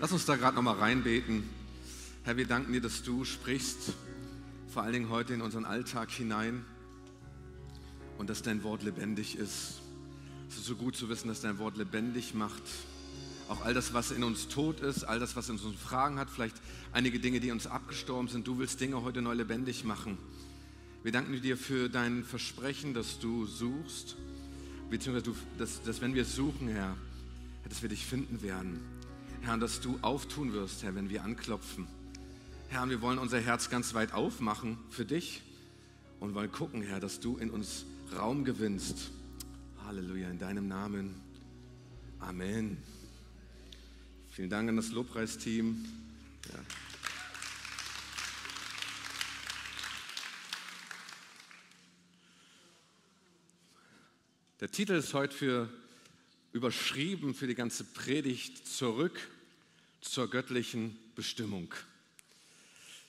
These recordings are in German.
Lass uns da gerade nochmal reinbeten. Herr, wir danken dir, dass du sprichst, vor allen Dingen heute in unseren Alltag hinein und dass dein Wort lebendig ist. Es ist so gut zu wissen, dass dein Wort lebendig macht. Auch all das, was in uns tot ist, all das, was in uns Fragen hat, vielleicht einige Dinge, die uns abgestorben sind. Du willst Dinge heute neu lebendig machen. Wir danken dir für dein Versprechen, dass du suchst, beziehungsweise du, dass, dass wenn wir suchen, Herr, dass wir dich finden werden. Herr, dass du auftun wirst, Herr, wenn wir anklopfen. Herr, wir wollen unser Herz ganz weit aufmachen für dich und wollen gucken, Herr, dass du in uns Raum gewinnst. Halleluja, in deinem Namen. Amen. Vielen Dank an das Lobpreisteam. Ja. Der Titel ist heute für überschrieben für die ganze Predigt zurück zur göttlichen Bestimmung.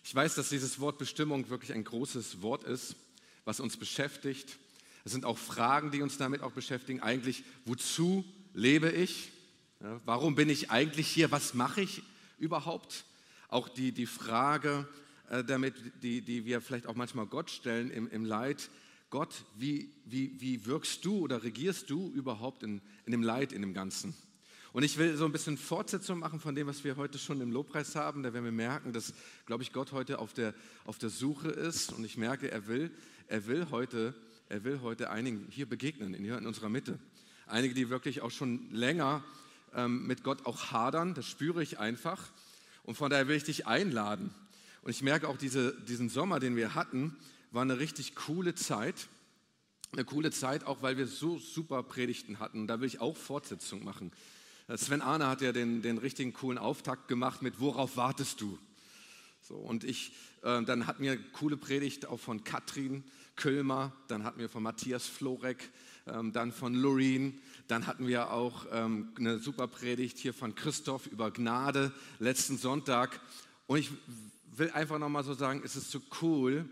Ich weiß, dass dieses Wort Bestimmung wirklich ein großes Wort ist, was uns beschäftigt. Es sind auch Fragen, die uns damit auch beschäftigen. Eigentlich, wozu lebe ich? Warum bin ich eigentlich hier? Was mache ich überhaupt? Auch die, die Frage, äh, damit, die, die wir vielleicht auch manchmal Gott stellen im, im Leid, Gott, wie, wie, wie wirkst du oder regierst du überhaupt in, in dem Leid, in dem Ganzen? Und ich will so ein bisschen Fortsetzung machen von dem, was wir heute schon im Lobpreis haben. Da werden wir merken, dass, glaube ich, Gott heute auf der, auf der Suche ist. Und ich merke, er will, er will heute, er will heute einigen hier begegnen, in, hier in unserer Mitte. Einige, die wirklich auch schon länger ähm, mit Gott auch hadern, das spüre ich einfach. Und von daher will ich dich einladen. Und ich merke auch diese, diesen Sommer, den wir hatten, war eine richtig coole Zeit. Eine coole Zeit, auch weil wir so super Predigten hatten. Da will ich auch Fortsetzung machen. Sven Arne hat ja den, den richtigen coolen Auftakt gemacht mit Worauf wartest du? So, und ich, äh, dann hatten wir coole Predigt auch von Katrin Kölmer, dann hatten wir von Matthias Florek, ähm, dann von Loreen, dann hatten wir auch ähm, eine super Predigt hier von Christoph über Gnade letzten Sonntag. Und ich will einfach nochmal so sagen, es ist so cool,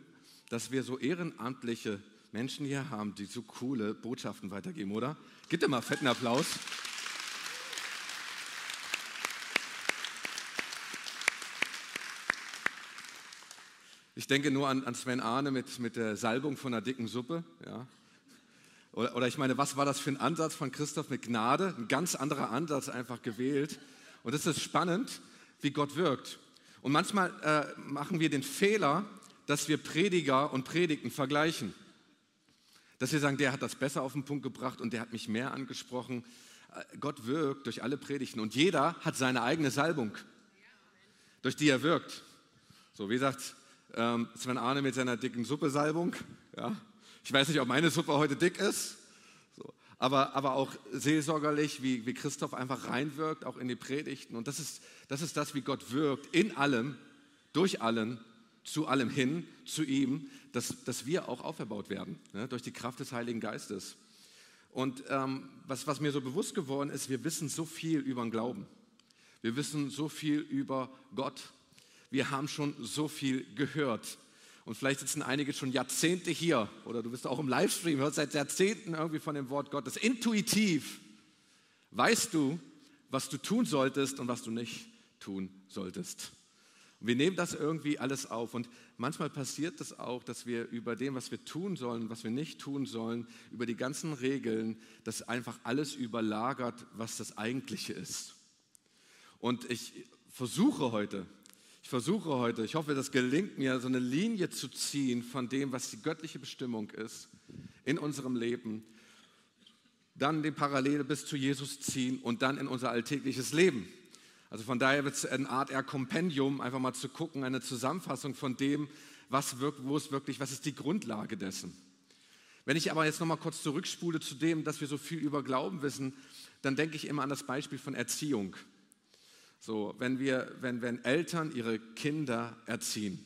dass wir so ehrenamtliche Menschen hier haben, die so coole Botschaften weitergeben, oder? Gib dir mal fetten Applaus. Ich denke nur an, an Sven Arne mit, mit der Salbung von einer dicken Suppe. Ja. Oder, oder ich meine, was war das für ein Ansatz von Christoph mit Gnade? Ein ganz anderer Ansatz einfach gewählt. Und es ist spannend, wie Gott wirkt. Und manchmal äh, machen wir den Fehler, dass wir Prediger und Predigten vergleichen. Dass wir sagen, der hat das besser auf den Punkt gebracht und der hat mich mehr angesprochen. Äh, Gott wirkt durch alle Predigten und jeder hat seine eigene Salbung, durch die er wirkt. So, wie sagt ähm, Sven Arne mit seiner dicken Suppe-Salbung. Ja. Ich weiß nicht, ob meine Suppe heute dick ist, aber, aber auch seelsorgerlich, wie, wie Christoph einfach reinwirkt, auch in die Predigten. Und das ist, das ist das, wie Gott wirkt, in allem, durch allen zu allem hin, zu ihm, dass, dass wir auch auferbaut werden, ne, durch die Kraft des Heiligen Geistes. Und ähm, was, was mir so bewusst geworden ist, wir wissen so viel über den Glauben. Wir wissen so viel über Gott. Wir haben schon so viel gehört. Und vielleicht sitzen einige schon Jahrzehnte hier oder du bist auch im Livestream, hörst seit Jahrzehnten irgendwie von dem Wort Gottes. Intuitiv weißt du, was du tun solltest und was du nicht tun solltest. Und wir nehmen das irgendwie alles auf. Und manchmal passiert es das auch, dass wir über dem, was wir tun sollen, was wir nicht tun sollen, über die ganzen Regeln, das einfach alles überlagert, was das Eigentliche ist. Und ich versuche heute, ich versuche heute, ich hoffe, das gelingt mir, so eine Linie zu ziehen von dem, was die göttliche Bestimmung ist in unserem Leben, dann den Parallele bis zu Jesus ziehen und dann in unser alltägliches Leben. Also von daher wird es eine Art eher Kompendium, einfach mal zu gucken, eine Zusammenfassung von dem, was wirkt, wo es wirklich, was ist die Grundlage dessen. Wenn ich aber jetzt nochmal kurz zurückspule zu dem, dass wir so viel über Glauben wissen, dann denke ich immer an das Beispiel von Erziehung. So, wenn wir, wenn, wenn Eltern ihre Kinder erziehen.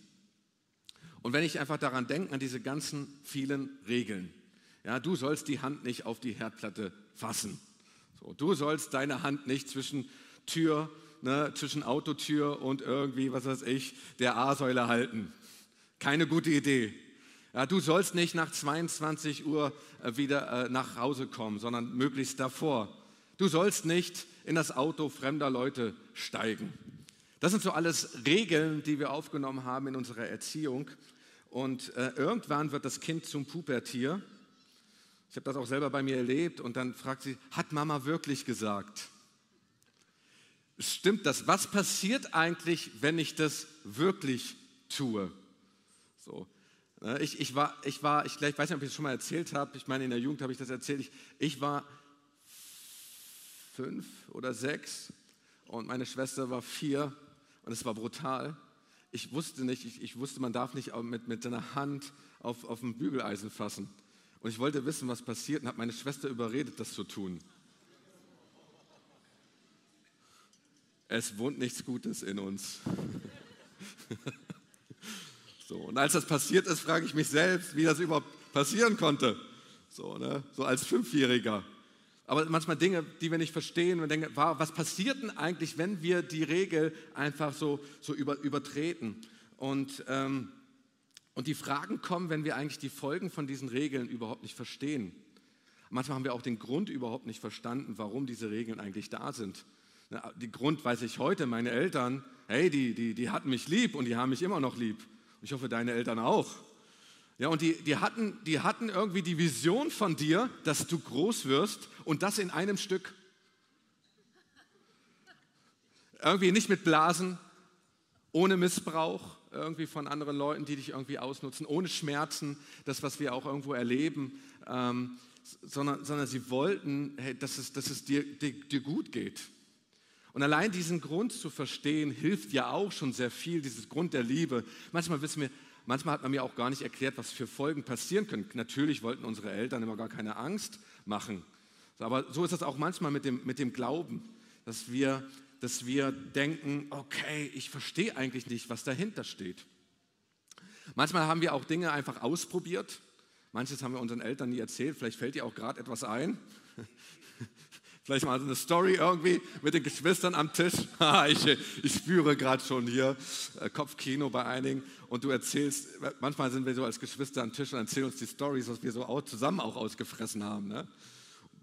Und wenn ich einfach daran denke, an diese ganzen vielen Regeln. Ja, du sollst die Hand nicht auf die Herdplatte fassen. So, du sollst deine Hand nicht zwischen Tür ne, zwischen Autotür und irgendwie, was weiß ich, der A-Säule halten. Keine gute Idee. Ja, du sollst nicht nach 22 Uhr äh, wieder äh, nach Hause kommen, sondern möglichst davor. Du sollst nicht in das Auto fremder Leute steigen. Das sind so alles Regeln, die wir aufgenommen haben in unserer Erziehung. Und äh, irgendwann wird das Kind zum Pubertier. Ich habe das auch selber bei mir erlebt. Und dann fragt sie, hat Mama wirklich gesagt? Stimmt das? Was passiert eigentlich, wenn ich das wirklich tue? So. Ne, ich, ich, war, ich war, ich, ich weiß nicht, ob ich das schon mal erzählt habe, ich meine, in der Jugend habe ich das erzählt, ich, ich war fünf oder sechs und meine Schwester war vier und es war brutal. Ich wusste nicht, ich, ich wusste, man darf nicht mit, mit seiner Hand auf, auf ein Bügeleisen fassen. Und ich wollte wissen, was passiert und habe meine Schwester überredet, das zu tun. Es wohnt nichts Gutes in uns. so, und als das passiert ist, frage ich mich selbst, wie das überhaupt passieren konnte. So, ne? so als Fünfjähriger. Aber manchmal Dinge, die wir nicht verstehen und denken, was passiert denn eigentlich, wenn wir die Regel einfach so, so über, übertreten? Und, ähm, und die Fragen kommen, wenn wir eigentlich die Folgen von diesen Regeln überhaupt nicht verstehen. Manchmal haben wir auch den Grund überhaupt nicht verstanden, warum diese Regeln eigentlich da sind. Den Grund weiß ich heute, meine Eltern, hey, die, die, die hatten mich lieb und die haben mich immer noch lieb. Ich hoffe, deine Eltern auch. Ja, und die, die, hatten, die hatten irgendwie die Vision von dir, dass du groß wirst und das in einem Stück. Irgendwie nicht mit Blasen, ohne Missbrauch irgendwie von anderen Leuten, die dich irgendwie ausnutzen, ohne Schmerzen, das, was wir auch irgendwo erleben, ähm, sondern, sondern sie wollten, hey, dass es, dass es dir, dir, dir gut geht. Und allein diesen Grund zu verstehen, hilft ja auch schon sehr viel, dieses Grund der Liebe. Manchmal wissen wir, manchmal hat man mir auch gar nicht erklärt, was für Folgen passieren können. Natürlich wollten unsere Eltern immer gar keine Angst machen. Aber so ist es auch manchmal mit dem, mit dem Glauben, dass wir, dass wir denken, okay, ich verstehe eigentlich nicht, was dahinter steht. Manchmal haben wir auch Dinge einfach ausprobiert. Manches haben wir unseren Eltern nie erzählt. Vielleicht fällt dir auch gerade etwas ein. Vielleicht mal so eine Story irgendwie mit den Geschwistern am Tisch. ich, ich spüre gerade schon hier äh, Kopfkino bei einigen. Und du erzählst, manchmal sind wir so als Geschwister am Tisch und erzählen uns die Stories, was wir so zusammen auch ausgefressen haben. Ne?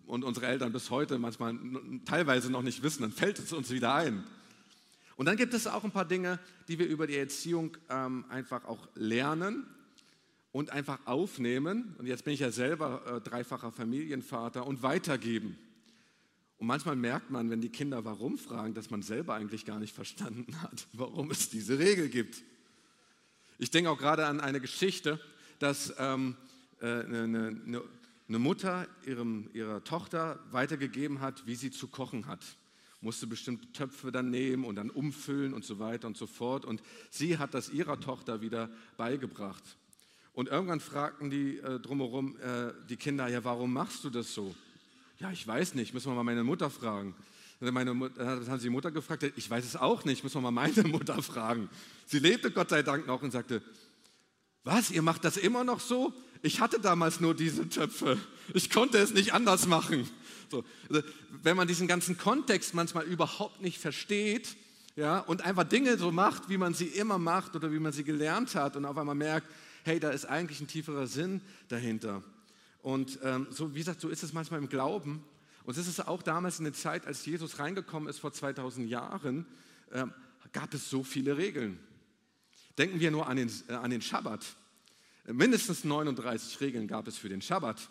Und unsere Eltern bis heute manchmal teilweise noch nicht wissen, dann fällt es uns wieder ein. Und dann gibt es auch ein paar Dinge, die wir über die Erziehung ähm, einfach auch lernen und einfach aufnehmen. Und jetzt bin ich ja selber äh, dreifacher Familienvater und weitergeben. Und manchmal merkt man, wenn die Kinder warum fragen, dass man selber eigentlich gar nicht verstanden hat, warum es diese Regel gibt. Ich denke auch gerade an eine Geschichte, dass ähm, äh, eine, eine, eine, Mutter ihrem, ihrer Tochter weitergegeben hat, wie sie zu kochen hat. Musste bestimmte Töpfe dann nehmen und dann umfüllen und so weiter und so fort. Und sie hat das ihrer Tochter wieder beigebracht. Und irgendwann fragten die äh, drumherum äh, die Kinder, ja, warum machst du das so? Ja, ich weiß nicht, müssen wir mal meine Mutter fragen. Meine Mutter, dann haben sie die Mutter gefragt, ich weiß es auch nicht, müssen wir mal meine Mutter fragen. Sie lebte Gott sei Dank noch und sagte, was, ihr macht das immer noch so? Ich hatte damals nur diese Töpfe. Ich konnte es nicht anders machen. So, also, wenn man diesen ganzen Kontext manchmal überhaupt nicht versteht ja, und einfach Dinge so macht, wie man sie immer macht oder wie man sie gelernt hat und auf einmal merkt, hey, da ist eigentlich ein tieferer Sinn dahinter. Und ähm, so, wie gesagt, so ist es manchmal im Glauben. Und es ist auch damals in der Zeit, als Jesus reingekommen ist, vor 2000 Jahren, ähm, gab es so viele Regeln. Denken wir nur an den, äh, an den Schabbat. Mindestens 39 Regeln gab es für den Schabbat.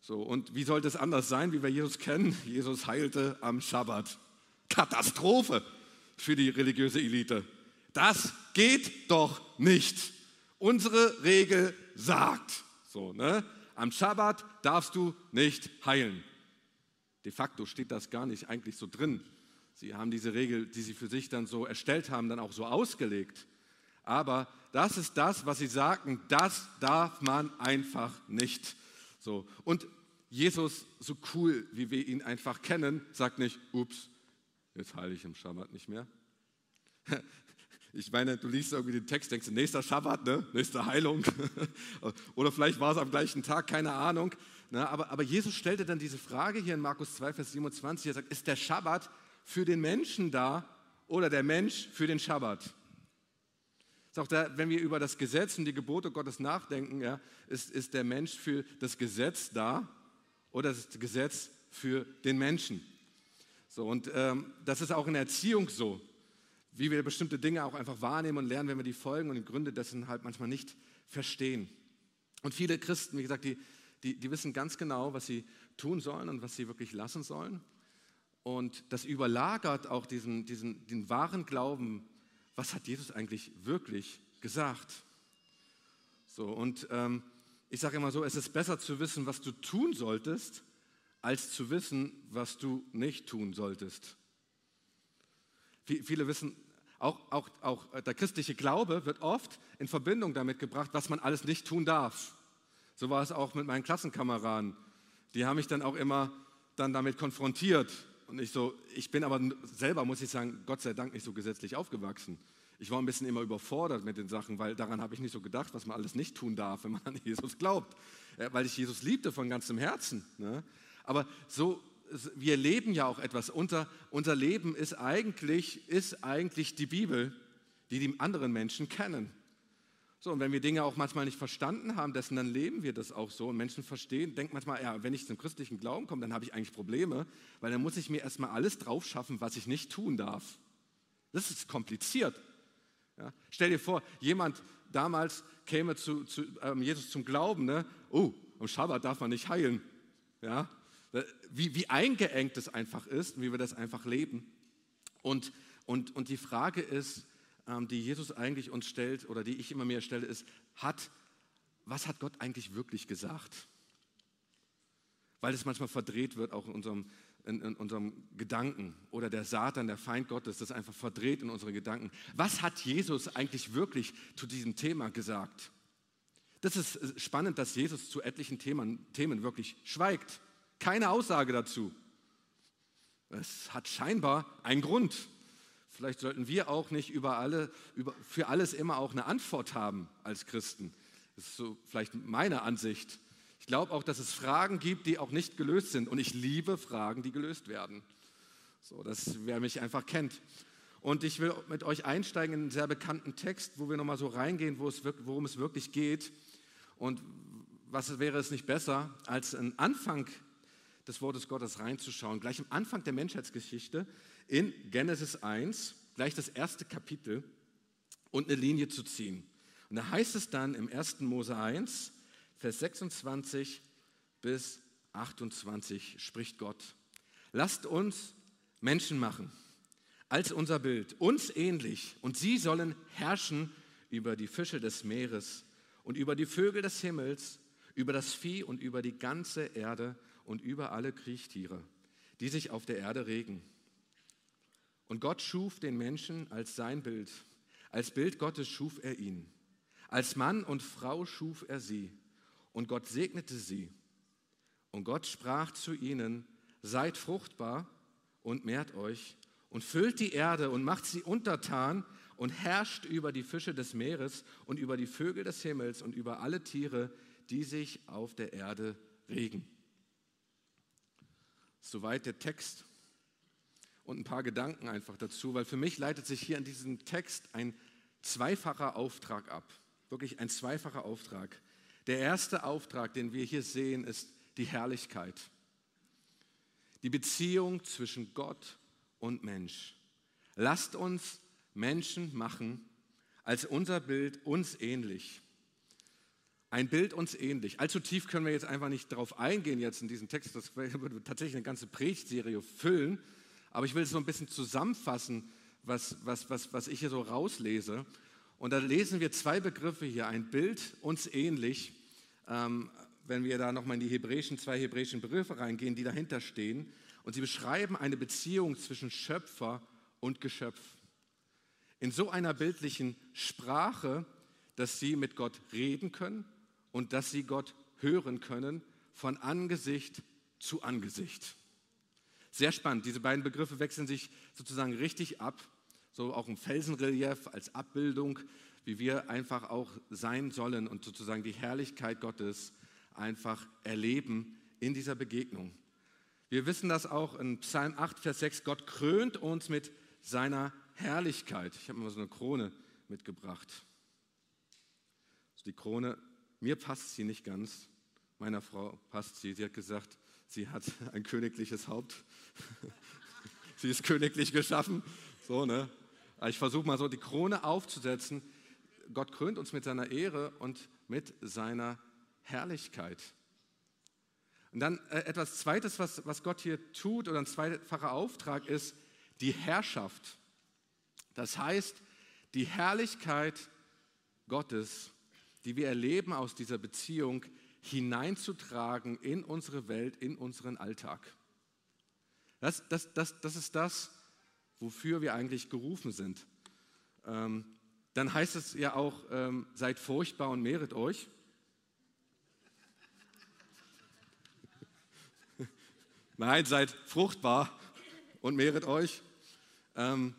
So, und wie sollte es anders sein, wie wir Jesus kennen? Jesus heilte am Schabbat. Katastrophe für die religiöse Elite. Das geht doch nicht. Unsere Regel sagt. So, ne? Am Schabbat darfst du nicht heilen. De facto steht das gar nicht eigentlich so drin. Sie haben diese Regel, die sie für sich dann so erstellt haben, dann auch so ausgelegt. Aber das ist das, was sie sagen, das darf man einfach nicht. So. Und Jesus, so cool wie wir ihn einfach kennen, sagt nicht, ups, jetzt heile ich im Schabbat nicht mehr. Ich meine, du liest irgendwie den Text, denkst nächster Schabbat, ne? nächste Heilung. Oder vielleicht war es am gleichen Tag, keine Ahnung. Ne? Aber, aber Jesus stellte dann diese Frage hier in Markus 2, Vers 27. Er sagt, ist der Schabbat für den Menschen da oder der Mensch für den Schabbat? Ist auch da, wenn wir über das Gesetz und die Gebote Gottes nachdenken, ja, ist, ist der Mensch für das Gesetz da oder ist das Gesetz für den Menschen? So, und ähm, das ist auch in der Erziehung so, wie wir bestimmte Dinge auch einfach wahrnehmen und lernen, wenn wir die Folgen und die Gründe dessen halt manchmal nicht verstehen. Und viele Christen, wie gesagt, die, die, die wissen ganz genau, was sie tun sollen und was sie wirklich lassen sollen. Und das überlagert auch diesen, diesen, den wahren Glauben, was hat Jesus eigentlich wirklich gesagt. So, und ähm, ich sage immer so, es ist besser zu wissen, was du tun solltest, als zu wissen, was du nicht tun solltest. Viele wissen, auch, auch, auch der christliche Glaube wird oft in Verbindung damit gebracht, was man alles nicht tun darf. So war es auch mit meinen Klassenkameraden. Die haben mich dann auch immer dann damit konfrontiert. Und ich so, ich bin aber selber, muss ich sagen, Gott sei Dank nicht so gesetzlich aufgewachsen. Ich war ein bisschen immer überfordert mit den Sachen, weil daran habe ich nicht so gedacht, was man alles nicht tun darf, wenn man an Jesus glaubt. Weil ich Jesus liebte von ganzem Herzen. Ne? Aber so, wir leben ja auch etwas. Unser, unser Leben ist eigentlich, ist eigentlich die Bibel, die die anderen Menschen kennen. So, und wenn wir Dinge auch manchmal nicht verstanden haben, dessen, dann leben wir das auch so. Und Menschen verstehen, denken manchmal, ja, wenn ich zum christlichen Glauben komme, dann habe ich eigentlich Probleme, weil dann muss ich mir erstmal alles drauf schaffen, was ich nicht tun darf. Das ist kompliziert. Ja? Stell dir vor, jemand damals käme zu, zu ähm, Jesus zum Glauben, ne? oh, am Schabbat darf man nicht heilen. Ja? Wie, wie eingeengt es einfach ist, wie wir das einfach leben. Und, und, und die Frage ist, ähm, die Jesus eigentlich uns stellt oder die ich immer mehr stelle, ist, hat, was hat Gott eigentlich wirklich gesagt? Weil es manchmal verdreht wird, auch in unserem, in, in unserem Gedanken. Oder der Satan, der Feind Gottes, das einfach verdreht in unsere Gedanken. Was hat Jesus eigentlich wirklich zu diesem Thema gesagt? Das ist äh, spannend, dass Jesus zu etlichen Themen, Themen wirklich schweigt. Keine Aussage dazu. Es hat scheinbar einen Grund. Vielleicht sollten wir auch nicht über alle, über, für alles immer auch eine Antwort haben als Christen. Das ist so vielleicht meine Ansicht. Ich glaube auch, dass es Fragen gibt, die auch nicht gelöst sind. Und ich liebe Fragen, die gelöst werden. So, das wer mich einfach kennt. Und ich will mit euch einsteigen in einen sehr bekannten Text, wo wir nochmal so reingehen, wo es, worum es wirklich geht. Und was wäre es nicht besser, als einen Anfang des Wortes Gottes reinzuschauen, gleich am Anfang der Menschheitsgeschichte in Genesis 1, gleich das erste Kapitel und eine Linie zu ziehen. Und da heißt es dann im 1. Mose 1, Vers 26 bis 28 spricht Gott. Lasst uns Menschen machen, als unser Bild, uns ähnlich, und sie sollen herrschen über die Fische des Meeres und über die Vögel des Himmels, über das Vieh und über die ganze Erde und über alle Kriechtiere, die sich auf der Erde regen. Und Gott schuf den Menschen als sein Bild. Als Bild Gottes schuf er ihn. Als Mann und Frau schuf er sie. Und Gott segnete sie. Und Gott sprach zu ihnen, seid fruchtbar und mehrt euch und füllt die Erde und macht sie untertan und herrscht über die Fische des Meeres und über die Vögel des Himmels und über alle Tiere, die sich auf der Erde regen. Soweit der Text und ein paar Gedanken einfach dazu, weil für mich leitet sich hier in diesem Text ein zweifacher Auftrag ab. Wirklich ein zweifacher Auftrag. Der erste Auftrag, den wir hier sehen, ist die Herrlichkeit. Die Beziehung zwischen Gott und Mensch. Lasst uns Menschen machen als unser Bild uns ähnlich. Ein Bild uns ähnlich. Allzu tief können wir jetzt einfach nicht darauf eingehen jetzt in diesem Text. Das würde tatsächlich eine ganze Predigtserie füllen. Aber ich will es so ein bisschen zusammenfassen, was, was, was, was ich hier so rauslese. Und da lesen wir zwei Begriffe hier. Ein Bild uns ähnlich. Ähm, wenn wir da nochmal in die hebräischen, zwei hebräischen Begriffe reingehen, die dahinter stehen. Und sie beschreiben eine Beziehung zwischen Schöpfer und Geschöpf. In so einer bildlichen Sprache, dass sie mit Gott reden können und dass sie Gott hören können von Angesicht zu Angesicht. Sehr spannend. Diese beiden Begriffe wechseln sich sozusagen richtig ab. So auch im Felsenrelief als Abbildung, wie wir einfach auch sein sollen und sozusagen die Herrlichkeit Gottes einfach erleben in dieser Begegnung. Wir wissen das auch in Psalm 8, Vers 6. Gott krönt uns mit seiner Herrlichkeit. Ich habe mal so eine Krone mitgebracht. Also die Krone mir passt sie nicht ganz, meiner Frau passt sie. Sie hat gesagt, sie hat ein königliches Haupt. sie ist königlich geschaffen. So, ne? Ich versuche mal so die Krone aufzusetzen. Gott krönt uns mit seiner Ehre und mit seiner Herrlichkeit. Und dann äh, etwas Zweites, was, was Gott hier tut, oder ein zweifacher Auftrag ist die Herrschaft. Das heißt, die Herrlichkeit Gottes, die wir erleben aus dieser Beziehung, hineinzutragen in unsere Welt, in unseren Alltag. Das, das, das, das ist das, wofür wir eigentlich gerufen sind. Ähm, dann heißt es ja auch, ähm, seid furchtbar und mehret euch. Nein, seid fruchtbar und mehret euch. Ähm,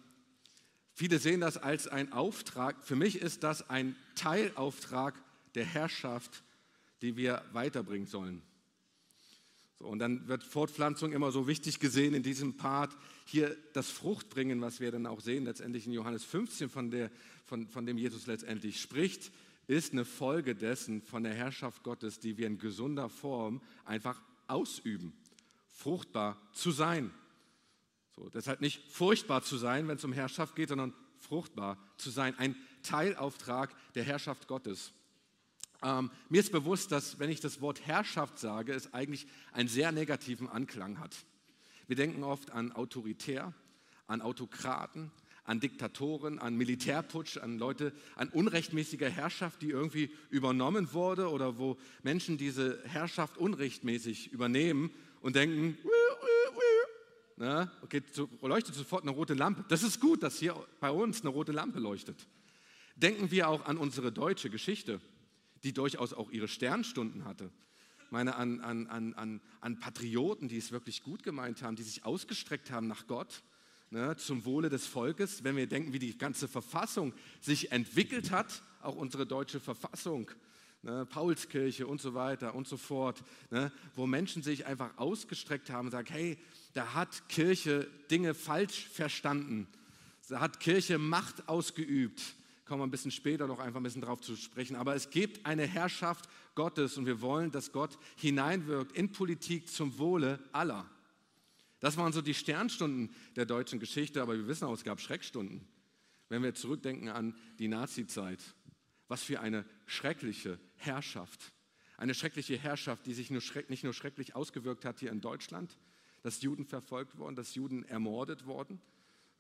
viele sehen das als ein Auftrag. Für mich ist das ein Teilauftrag der Herrschaft, die wir weiterbringen sollen. So, und dann wird Fortpflanzung immer so wichtig gesehen in diesem Part. Hier das Fruchtbringen, was wir dann auch sehen, letztendlich in Johannes 15, von, der, von, von dem Jesus letztendlich spricht, ist eine Folge dessen von der Herrschaft Gottes, die wir in gesunder Form einfach ausüben. Fruchtbar zu sein. So, deshalb nicht furchtbar zu sein, wenn es um Herrschaft geht, sondern fruchtbar zu sein. Ein Teilauftrag der Herrschaft Gottes. Ähm, mir ist bewusst, dass wenn ich das Wort Herrschaft sage, es eigentlich einen sehr negativen Anklang hat. Wir denken oft an autoritär, an Autokraten, an Diktatoren, an Militärputsch, an Leute, an unrechtmäßiger Herrschaft, die irgendwie übernommen wurde oder wo Menschen diese Herrschaft unrechtmäßig übernehmen und denken, na, okay, leuchtet sofort eine rote Lampe. Das ist gut, dass hier bei uns eine rote Lampe leuchtet. Denken wir auch an unsere deutsche Geschichte die durchaus auch ihre Sternstunden hatte. Ich meine an, an, an, an Patrioten, die es wirklich gut gemeint haben, die sich ausgestreckt haben nach Gott, ne, zum Wohle des Volkes. Wenn wir denken, wie die ganze Verfassung sich entwickelt hat, auch unsere deutsche Verfassung, ne, Paulskirche und so weiter und so fort, ne, wo Menschen sich einfach ausgestreckt haben und sagen, hey, da hat Kirche Dinge falsch verstanden, da hat Kirche Macht ausgeübt, kommen wir ein bisschen später noch einfach ein bisschen drauf zu sprechen. Aber es gibt eine Herrschaft Gottes und wir wollen, dass Gott hineinwirkt in Politik zum Wohle aller. Das waren so die Sternstunden der deutschen Geschichte, aber wir wissen auch, es gab Schreckstunden. Wenn wir zurückdenken an die Nazizeit, was für eine schreckliche Herrschaft. Eine schreckliche Herrschaft, die sich nur nicht nur schrecklich ausgewirkt hat hier in Deutschland, dass Juden verfolgt wurden, dass Juden ermordet wurden,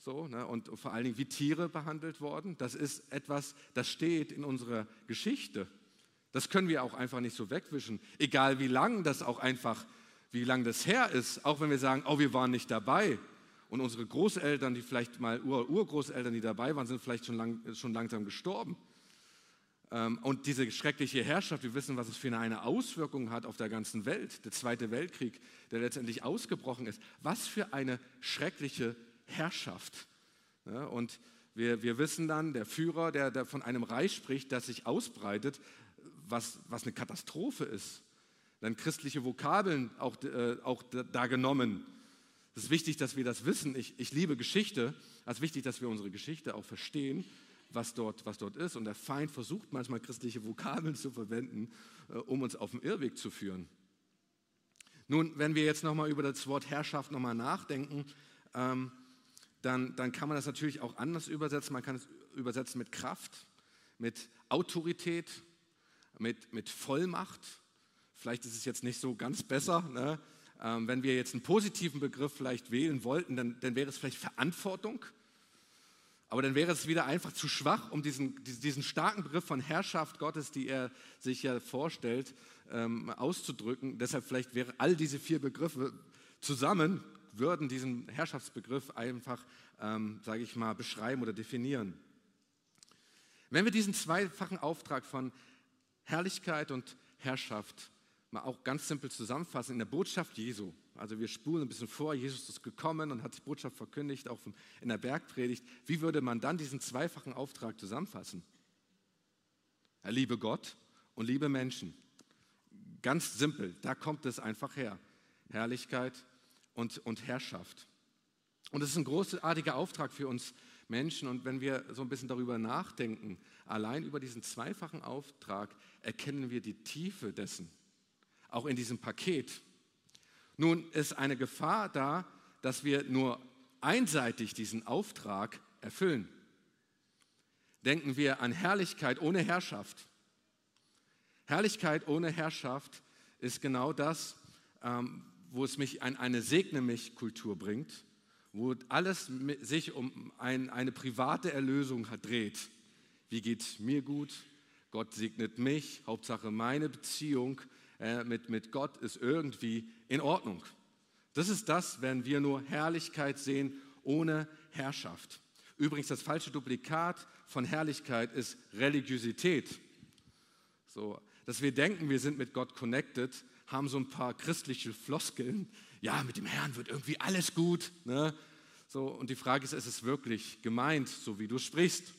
so, ne, und vor allen Dingen wie Tiere behandelt worden. Das ist etwas, das steht in unserer Geschichte. Das können wir auch einfach nicht so wegwischen, egal wie lang das auch einfach, wie lang das her ist, auch wenn wir sagen, oh, wir waren nicht dabei. Und unsere Großeltern, die vielleicht mal Ur Urgroßeltern, die dabei waren, sind vielleicht schon, lang, schon langsam gestorben. Ähm, und diese schreckliche Herrschaft, wir wissen, was es für eine Auswirkung hat auf der ganzen Welt. Der Zweite Weltkrieg, der letztendlich ausgebrochen ist. Was für eine schreckliche Herrschaft. Und wir, wir wissen dann, der Führer, der, der von einem Reich spricht, das sich ausbreitet, was, was eine Katastrophe ist. Dann christliche Vokabeln auch, äh, auch da genommen. Es ist wichtig, dass wir das wissen. Ich, ich liebe Geschichte. Es ist wichtig, dass wir unsere Geschichte auch verstehen, was dort, was dort ist. Und der Feind versucht manchmal christliche Vokabeln zu verwenden, äh, um uns auf den Irrweg zu führen. Nun, wenn wir jetzt nochmal über das Wort Herrschaft nochmal nachdenken, ähm, dann, dann kann man das natürlich auch anders übersetzen. Man kann es übersetzen mit Kraft, mit Autorität, mit, mit Vollmacht. Vielleicht ist es jetzt nicht so ganz besser. Ne? Ähm, wenn wir jetzt einen positiven Begriff vielleicht wählen wollten, dann, dann wäre es vielleicht Verantwortung. Aber dann wäre es wieder einfach zu schwach, um diesen, diesen starken Begriff von Herrschaft Gottes, die er sich ja vorstellt, ähm, auszudrücken. Deshalb vielleicht wären all diese vier Begriffe zusammen würden diesen Herrschaftsbegriff einfach, ähm, sage ich mal, beschreiben oder definieren. Wenn wir diesen zweifachen Auftrag von Herrlichkeit und Herrschaft mal auch ganz simpel zusammenfassen in der Botschaft Jesu, also wir spulen ein bisschen vor, Jesus ist gekommen und hat die Botschaft verkündigt, auch in der Bergpredigt, wie würde man dann diesen zweifachen Auftrag zusammenfassen? Er liebe Gott und liebe Menschen. Ganz simpel, da kommt es einfach her. Herrlichkeit und, und Herrschaft. Und es ist ein großartiger Auftrag für uns Menschen. Und wenn wir so ein bisschen darüber nachdenken, allein über diesen zweifachen Auftrag, erkennen wir die Tiefe dessen, auch in diesem Paket. Nun ist eine Gefahr da, dass wir nur einseitig diesen Auftrag erfüllen. Denken wir an Herrlichkeit ohne Herrschaft. Herrlichkeit ohne Herrschaft ist genau das, ähm, wo es mich an eine Segne mich Kultur bringt, wo alles sich um ein, eine private Erlösung dreht. Wie geht mir gut? Gott segnet mich. Hauptsache meine Beziehung äh, mit, mit Gott ist irgendwie in Ordnung. Das ist das, wenn wir nur Herrlichkeit sehen ohne Herrschaft. Übrigens, das falsche Duplikat von Herrlichkeit ist Religiosität. So, dass wir denken, wir sind mit Gott connected, haben so ein paar christliche Floskeln. Ja, mit dem Herrn wird irgendwie alles gut. Ne? So, und die Frage ist, ist es wirklich gemeint, so wie du sprichst?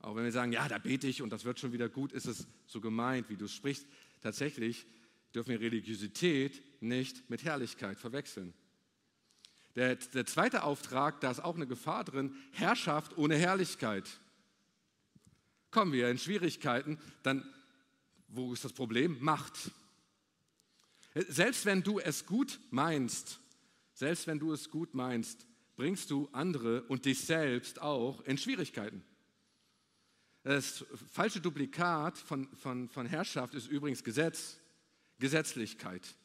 Auch wenn wir sagen, ja, da bete ich und das wird schon wieder gut, ist es so gemeint, wie du sprichst. Tatsächlich dürfen wir Religiosität nicht mit Herrlichkeit verwechseln. Der, der zweite Auftrag, da ist auch eine Gefahr drin, Herrschaft ohne Herrlichkeit. Kommen wir in Schwierigkeiten, dann, wo ist das Problem? Macht. Selbst wenn du es gut meinst, selbst wenn du es gut meinst, bringst du andere und dich selbst auch in Schwierigkeiten. Das falsche Duplikat von, von, von Herrschaft ist übrigens Gesetz, Gesetzlichkeit.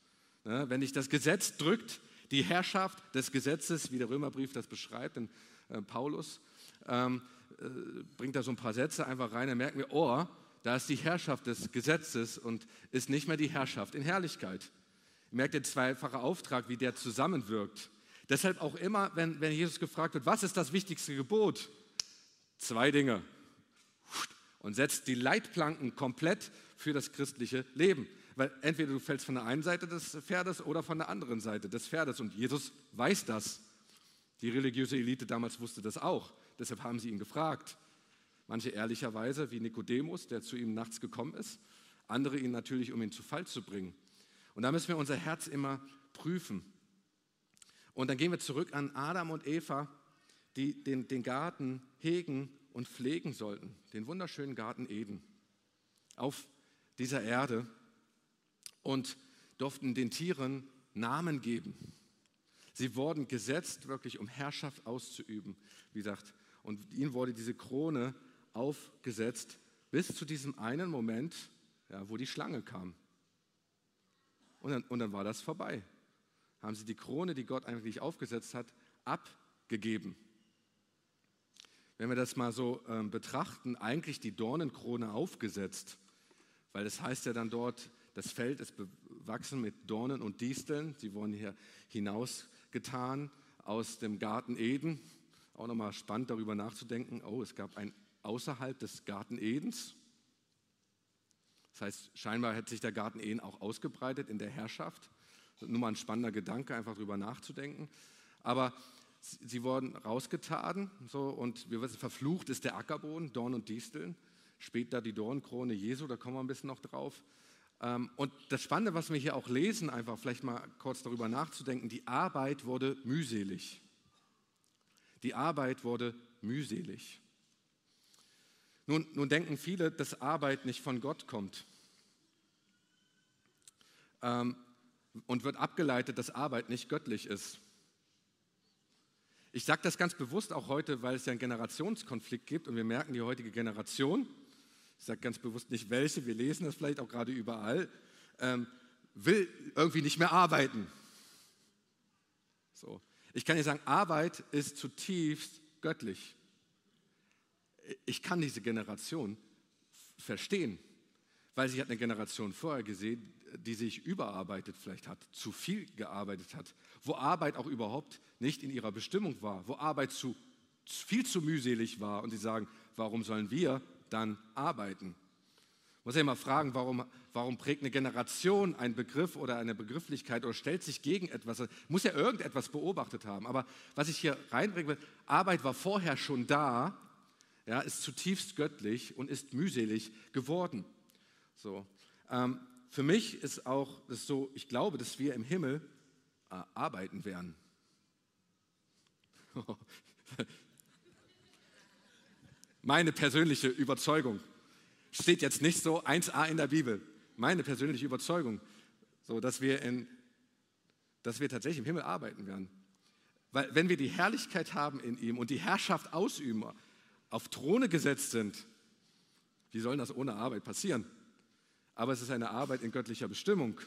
Wenn dich das Gesetz drückt, die Herrschaft des Gesetzes, wie der Römerbrief das beschreibt, in äh, Paulus, ähm, äh, bringt da so ein paar Sätze einfach rein, dann merken wir, oh, da ist die Herrschaft des Gesetzes und ist nicht mehr die Herrschaft in Herrlichkeit. Merkt den zweifachen Auftrag, wie der zusammenwirkt. Deshalb auch immer, wenn, wenn Jesus gefragt wird, was ist das wichtigste Gebot? Zwei Dinge. Und setzt die Leitplanken komplett für das christliche Leben. Weil entweder du fällst von der einen Seite des Pferdes oder von der anderen Seite des Pferdes. Und Jesus weiß das. Die religiöse Elite damals wusste das auch. Deshalb haben sie ihn gefragt. Manche ehrlicherweise, wie Nikodemus, der zu ihm nachts gekommen ist. Andere ihn natürlich, um ihn zu Fall zu bringen. Und da müssen wir unser Herz immer prüfen. Und dann gehen wir zurück an Adam und Eva, die den, den Garten hegen und pflegen sollten. Den wunderschönen Garten Eden. Auf dieser Erde und durften den Tieren Namen geben. Sie wurden gesetzt, wirklich um Herrschaft auszuüben, wie gesagt. Und ihnen wurde diese Krone aufgesetzt, bis zu diesem einen Moment, ja, wo die Schlange kam. Und dann, und dann war das vorbei. Haben sie die Krone, die Gott eigentlich aufgesetzt hat, abgegeben. Wenn wir das mal so äh, betrachten, eigentlich die Dornenkrone aufgesetzt, weil das heißt ja dann dort, das Feld ist bewachsen mit Dornen und Disteln. Sie wurden hier hinausgetan aus dem Garten Eden. Auch nochmal spannend darüber nachzudenken. Oh, es gab ein außerhalb des Garten Edens. Das heißt, scheinbar hat sich der Garten Eden auch ausgebreitet in der Herrschaft. Nur mal ein spannender Gedanke, einfach darüber nachzudenken. Aber sie wurden rausgetan so, und wir wissen, verflucht ist der Ackerboden, Dorn und Disteln. Später die Dornkrone Jesu, da kommen wir ein bisschen noch drauf. Ähm, und das Spannende, was wir hier auch lesen, einfach vielleicht mal kurz darüber nachzudenken, die Arbeit wurde mühselig. Die Arbeit wurde mühselig. Nun, nun denken viele, dass Arbeit nicht von Gott kommt. Ähm, und wird abgeleitet, dass Arbeit nicht göttlich ist. Ich sage das ganz bewusst auch heute, weil es ja einen Generationskonflikt gibt und wir merken, die heutige Generation, ich sage ganz bewusst nicht welche, wir lesen das vielleicht auch gerade überall, ähm, will irgendwie nicht mehr arbeiten. So. Ich kann dir sagen, Arbeit ist zutiefst göttlich. Ich kann diese Generation verstehen, weil sie hat eine Generation vorher gesehen, die sich überarbeitet vielleicht hat, zu viel gearbeitet hat, wo Arbeit auch überhaupt nicht in ihrer Bestimmung war, wo Arbeit zu, viel zu mühselig war und sie sagen, warum sollen wir dann arbeiten. Ich muss ja immer fragen, warum, warum prägt eine Generation einen Begriff oder eine Begrifflichkeit oder stellt sich gegen etwas? Muss ja irgendetwas beobachtet haben. Aber was ich hier reinbringen will, Arbeit war vorher schon da, ja, ist zutiefst göttlich und ist mühselig geworden. So. Ähm, für mich ist auch das so, ich glaube, dass wir im Himmel äh, arbeiten werden. Meine persönliche Überzeugung steht jetzt nicht so 1a in der Bibel. Meine persönliche Überzeugung, so dass wir, in, dass wir tatsächlich im Himmel arbeiten werden. Weil wenn wir die Herrlichkeit haben in ihm und die Herrschaft ausüben, auf Throne gesetzt sind, wie soll das ohne Arbeit passieren? Aber es ist eine Arbeit in göttlicher Bestimmung,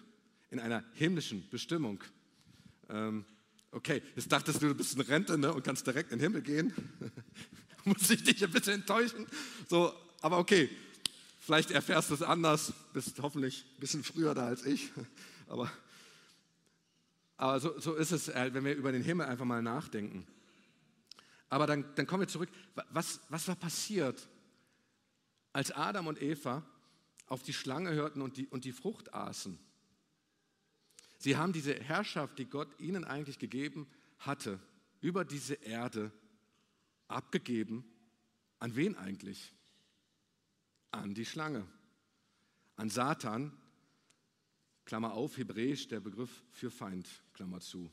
in einer himmlischen Bestimmung. Ähm, okay, jetzt dachtest du, du bist eine Rente ne, und kannst direkt in den Himmel gehen. Muss ich dich ein bisschen enttäuschen? So, aber okay, vielleicht erfährst du es anders, bist hoffentlich ein bisschen früher da als ich. Aber, aber so, so ist es, wenn wir über den Himmel einfach mal nachdenken. Aber dann, dann kommen wir zurück. Was, was war passiert, als Adam und Eva auf die Schlange hörten und die, und die Frucht aßen? Sie haben diese Herrschaft, die Gott ihnen eigentlich gegeben hatte, über diese Erde abgegeben. An wen eigentlich? An die Schlange. An Satan, Klammer auf, hebräisch der Begriff für Feind, Klammer zu.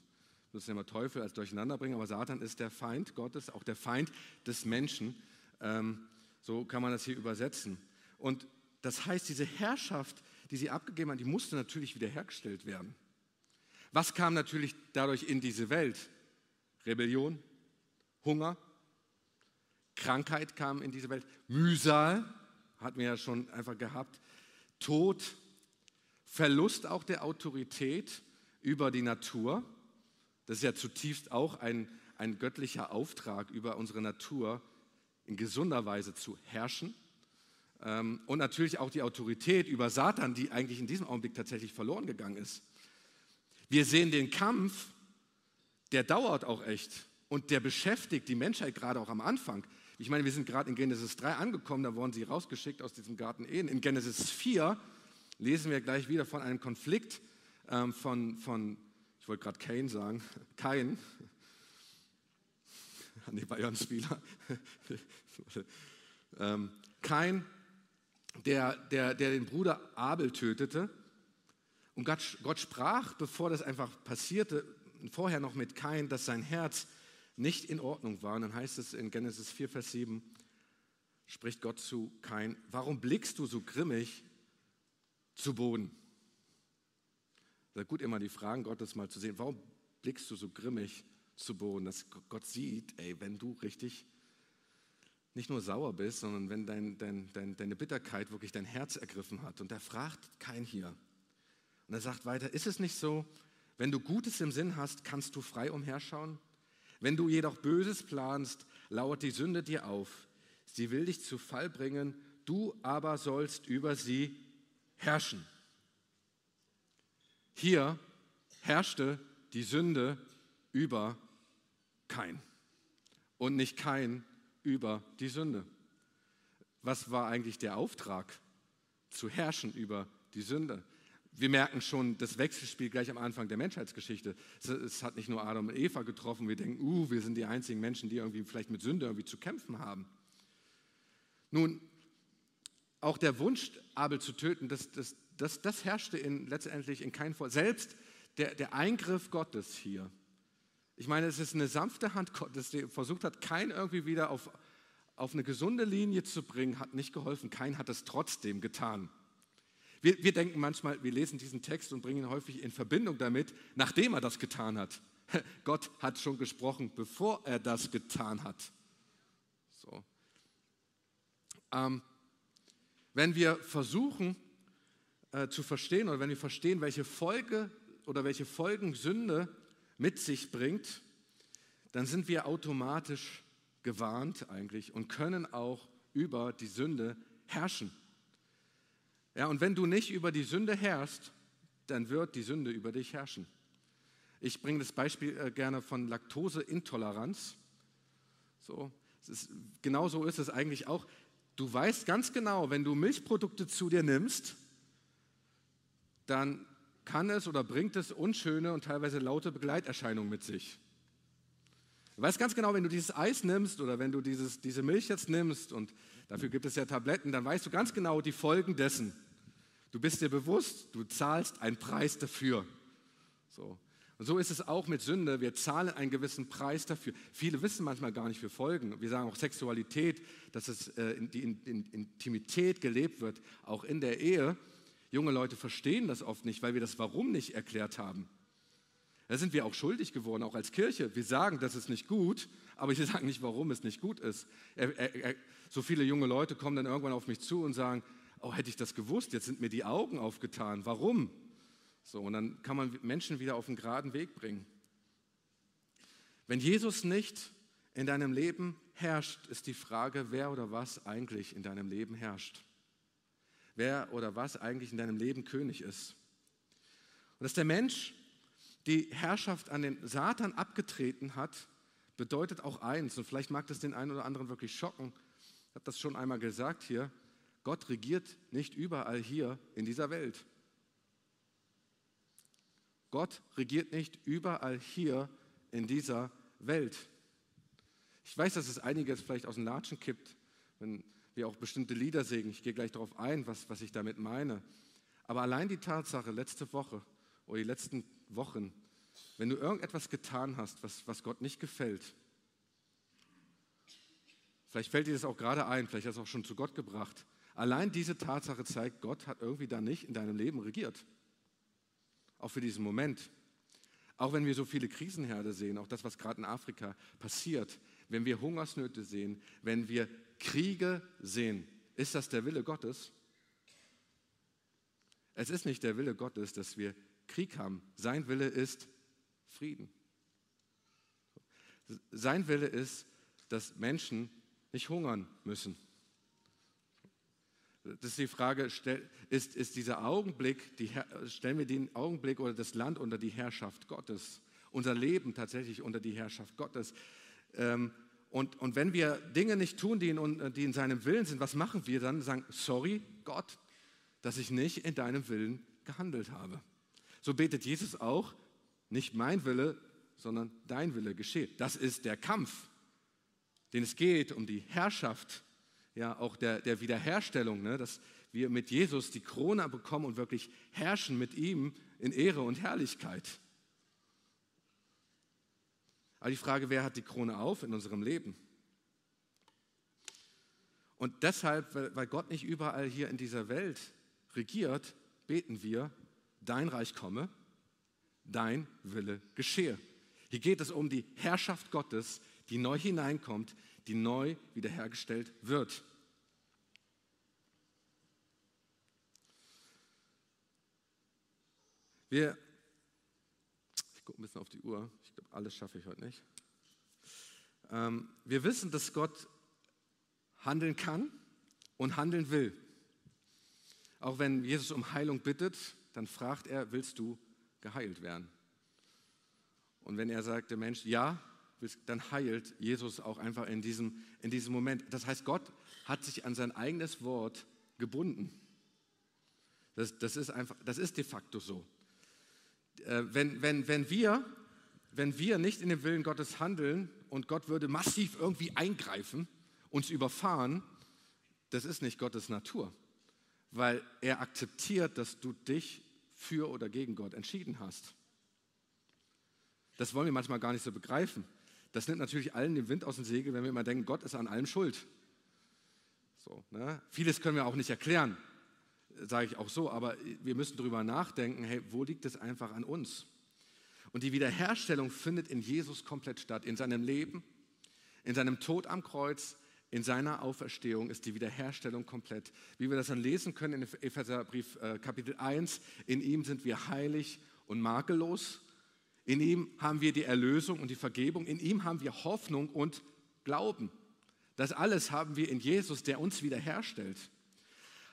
Wir müssen ja mal Teufel als durcheinander bringen, aber Satan ist der Feind Gottes, auch der Feind des Menschen. Ähm, so kann man das hier übersetzen. Und das heißt, diese Herrschaft, die sie abgegeben haben, die musste natürlich wiederhergestellt werden. Was kam natürlich dadurch in diese Welt? Rebellion, Hunger, Krankheit kam in diese Welt, Mühsal, hatten wir ja schon einfach gehabt, Tod, Verlust auch der Autorität über die Natur. Das ist ja zutiefst auch ein, ein göttlicher Auftrag über unsere Natur in gesunder Weise zu herrschen. Ähm, und natürlich auch die Autorität über Satan, die eigentlich in diesem Augenblick tatsächlich verloren gegangen ist. Wir sehen den Kampf, der dauert auch echt und der beschäftigt die Menschheit gerade auch am Anfang. Ich meine, wir sind gerade in Genesis 3 angekommen, da wurden sie rausgeschickt aus diesem Garten Ehen. In Genesis 4 lesen wir gleich wieder von einem Konflikt ähm, von, von, ich wollte gerade Cain sagen, Kain, an die Bayern-Spieler, ähm, Kain, der, der, der den Bruder Abel tötete und Gott, Gott sprach, bevor das einfach passierte, vorher noch mit Kain, dass sein Herz nicht in Ordnung war. Und dann heißt es in Genesis 4, Vers 7, spricht Gott zu Kain, warum blickst du so grimmig zu Boden? Ist gut, immer die Fragen Gottes mal zu sehen. Warum blickst du so grimmig zu Boden? Dass Gott sieht, ey, wenn du richtig nicht nur sauer bist, sondern wenn dein, dein, dein, deine Bitterkeit wirklich dein Herz ergriffen hat. Und er fragt kein hier. Und er sagt weiter, ist es nicht so, wenn du Gutes im Sinn hast, kannst du frei umherschauen? Wenn du jedoch Böses planst, lauert die Sünde dir auf. Sie will dich zu Fall bringen, du aber sollst über sie herrschen. Hier herrschte die Sünde über kein und nicht kein über die Sünde. Was war eigentlich der Auftrag? Zu herrschen über die Sünde wir merken schon das Wechselspiel gleich am Anfang der Menschheitsgeschichte. Es, es, hat nicht nur Adam und Eva getroffen, wir denken, uh, wir sind die einzigen Menschen, die irgendwie vielleicht mit Sünde irgendwie zu kämpfen haben. Nun, auch der Wunsch, Abel zu töten, das, das, das, das herrschte in, letztendlich in keinem Volk. Selbst der, der Eingriff Gottes hier. Ich meine, es ist eine sanfte Hand Gottes, die versucht hat, kein irgendwie wieder auf, auf eine gesunde Linie zu bringen, hat nicht geholfen. Kein hat es trotzdem getan. Wir, wir denken manchmal, wir lesen diesen Text und bringen ihn häufig in Verbindung damit, nachdem er das getan hat. Gott hat schon gesprochen, bevor er das getan hat. So. Ähm, wenn wir versuchen äh, zu verstehen oder wenn wir verstehen, welche Folge oder welche Folgen Sünde mit sich bringt, dann sind wir automatisch gewarnt eigentlich und können auch über die Sünde herrschen. Ja, und wenn du nicht über die Sünde herrschst, dann wird die Sünde über dich herrschen. Ich bringe das Beispiel äh, gerne von Laktoseintoleranz. So, ist, genau so ist es eigentlich auch. Du weißt ganz genau, wenn du Milchprodukte zu dir nimmst, dann kann es oder bringt es unschöne und teilweise laute Begleiterscheinungen mit sich. Du weißt ganz genau, wenn du dieses Eis nimmst oder wenn du dieses, diese Milch jetzt nimmst und dafür gibt es ja Tabletten, dann weißt du ganz genau die Folgen dessen. Du bist dir bewusst, du zahlst einen Preis dafür. So. Und so ist es auch mit Sünde. Wir zahlen einen gewissen Preis dafür. Viele wissen manchmal gar nicht für Folgen. Wir sagen auch Sexualität, dass es äh, die in, in Intimität gelebt wird, auch in der Ehe. Junge Leute verstehen das oft nicht, weil wir das Warum nicht erklärt haben. Da sind wir auch schuldig geworden, auch als Kirche. Wir sagen, das ist nicht gut, aber wir sagen nicht, warum es nicht gut ist. So viele junge Leute kommen dann irgendwann auf mich zu und sagen, oh, hätte ich das gewusst, jetzt sind mir die Augen aufgetan. Warum? So, und dann kann man Menschen wieder auf den geraden Weg bringen. Wenn Jesus nicht in deinem Leben herrscht, ist die Frage, wer oder was eigentlich in deinem Leben herrscht. Wer oder was eigentlich in deinem Leben König ist. Und dass der Mensch die Herrschaft an den Satan abgetreten hat, bedeutet auch eins, und vielleicht mag das den einen oder anderen wirklich schocken, ich habe das schon einmal gesagt hier, Gott regiert nicht überall hier in dieser Welt. Gott regiert nicht überall hier in dieser Welt. Ich weiß, dass es einige jetzt vielleicht aus den Latschen kippt, wenn wir auch bestimmte Lieder singen. Ich gehe gleich darauf ein, was, was ich damit meine. Aber allein die Tatsache, letzte Woche oder die letzten Wochen, wenn du irgendetwas getan hast, was, was Gott nicht gefällt, vielleicht fällt dir das auch gerade ein, vielleicht hast du es auch schon zu Gott gebracht. Allein diese Tatsache zeigt, Gott hat irgendwie da nicht in deinem Leben regiert. Auch für diesen Moment. Auch wenn wir so viele Krisenherde sehen, auch das, was gerade in Afrika passiert, wenn wir Hungersnöte sehen, wenn wir Kriege sehen, ist das der Wille Gottes? Es ist nicht der Wille Gottes, dass wir Krieg haben. Sein Wille ist Frieden. Sein Wille ist, dass Menschen nicht hungern müssen. Das ist die Frage, ist, ist dieser Augenblick, die, stellen wir den Augenblick oder das Land unter die Herrschaft Gottes, unser Leben tatsächlich unter die Herrschaft Gottes. Ähm, und, und wenn wir Dinge nicht tun, die in, die in seinem Willen sind, was machen wir dann? Sagen, sorry Gott, dass ich nicht in deinem Willen gehandelt habe. So betet Jesus auch, nicht mein Wille, sondern dein Wille geschehe. Das ist der Kampf, den es geht um die Herrschaft ja auch der, der Wiederherstellung, ne? dass wir mit Jesus die Krone bekommen und wirklich herrschen mit ihm in Ehre und Herrlichkeit. Aber die Frage, wer hat die Krone auf in unserem Leben? Und deshalb, weil Gott nicht überall hier in dieser Welt regiert, beten wir, dein Reich komme, dein Wille geschehe. Hier geht es um die Herrschaft Gottes, die neu hineinkommt, die neu wiederhergestellt wird. Wir, ich gucke ein bisschen auf die Uhr, alles schaffe ich heute nicht. Ähm, wir wissen, dass Gott handeln kann und handeln will. Auch wenn Jesus um Heilung bittet, dann fragt er, willst du geheilt werden? Und wenn er sagt, der Mensch, ja, dann heilt Jesus auch einfach in diesem, in diesem Moment. Das heißt, Gott hat sich an sein eigenes Wort gebunden. Das, das, ist, einfach, das ist de facto so. Äh, wenn, wenn, wenn, wir, wenn wir nicht in dem Willen Gottes handeln und Gott würde massiv irgendwie eingreifen, uns überfahren, das ist nicht Gottes Natur, weil er akzeptiert, dass du dich für oder gegen Gott entschieden hast. Das wollen wir manchmal gar nicht so begreifen. Das nimmt natürlich allen den Wind aus dem Segel, wenn wir immer denken, Gott ist an allem schuld. So, ne? Vieles können wir auch nicht erklären, sage ich auch so, aber wir müssen darüber nachdenken, hey, wo liegt es einfach an uns? Und die Wiederherstellung findet in Jesus komplett statt, in seinem Leben, in seinem Tod am Kreuz, in seiner Auferstehung ist die Wiederherstellung komplett. Wie wir das dann lesen können in Epheserbrief äh, Kapitel 1, in ihm sind wir heilig und makellos in ihm haben wir die Erlösung und die Vergebung. In ihm haben wir Hoffnung und Glauben. Das alles haben wir in Jesus, der uns wiederherstellt.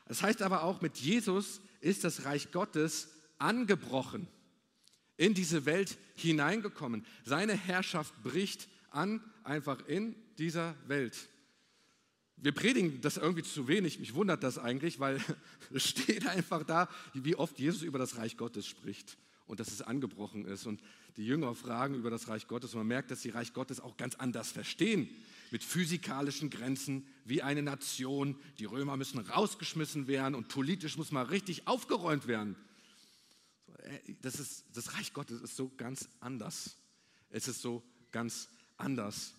Das heißt aber auch, mit Jesus ist das Reich Gottes angebrochen, in diese Welt hineingekommen. Seine Herrschaft bricht an, einfach in dieser Welt. Wir predigen das irgendwie zu wenig, mich wundert das eigentlich, weil es steht einfach da, wie oft Jesus über das Reich Gottes spricht und dass es angebrochen ist. Und die Jünger fragen über das Reich Gottes. Und man merkt, dass sie Reich Gottes auch ganz anders verstehen. Mit physikalischen Grenzen wie eine Nation. Die Römer müssen rausgeschmissen werden und politisch muss mal richtig aufgeräumt werden. Äh, das, ist, das Reich Gottes ist so ganz anders. Es ist so ganz anders.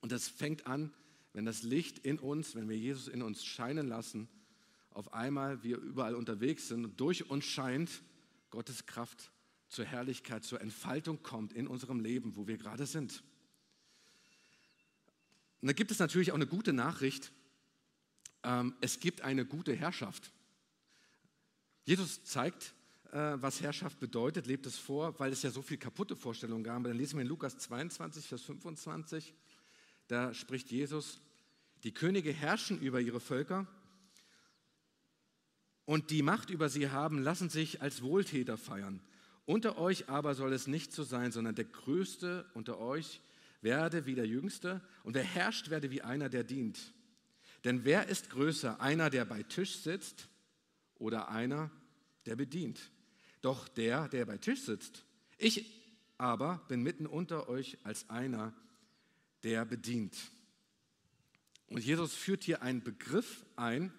Und das fängt an, wenn das Licht in uns, wenn wir Jesus in uns scheinen lassen, auf einmal wir überall unterwegs sind und durch uns scheint Gottes Kraft zur Herrlichkeit, zur Entfaltung kommt in unserem Leben, wo wir gerade sind. Und da gibt es natürlich auch eine gute Nachricht. Ähm, es gibt eine gute Herrschaft. Jesus zeigt, was Herrschaft bedeutet, lebt es vor, weil es ja so viele kaputte Vorstellungen gab. Dann lesen wir in Lukas 22, Vers 25. Da spricht Jesus, die Könige herrschen über ihre Völker und die Macht über sie haben, lassen sich als Wohltäter feiern. Unter euch aber soll es nicht so sein, sondern der Größte unter euch werde wie der Jüngste und wer herrscht, werde wie einer, der dient. Denn wer ist größer, einer, der bei Tisch sitzt oder einer, der bedient? Doch der, der bei Tisch sitzt. Ich aber bin mitten unter euch als einer, der bedient. Und Jesus führt hier einen Begriff ein,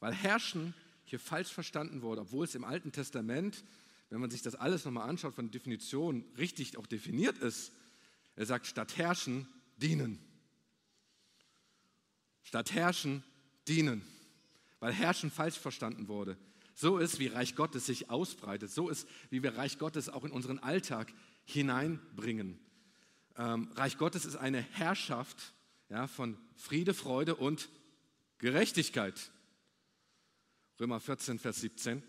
weil Herrschen hier falsch verstanden wurde, obwohl es im Alten Testament, wenn man sich das alles nochmal anschaut, von der Definition richtig auch definiert ist. Er sagt, statt herrschen, dienen. Statt herrschen, dienen. Weil herrschen falsch verstanden wurde. So ist, wie Reich Gottes sich ausbreitet. So ist, wie wir Reich Gottes auch in unseren Alltag hineinbringen. Ähm, Reich Gottes ist eine Herrschaft ja, von Friede, Freude und Gerechtigkeit. Römer 14, Vers 17.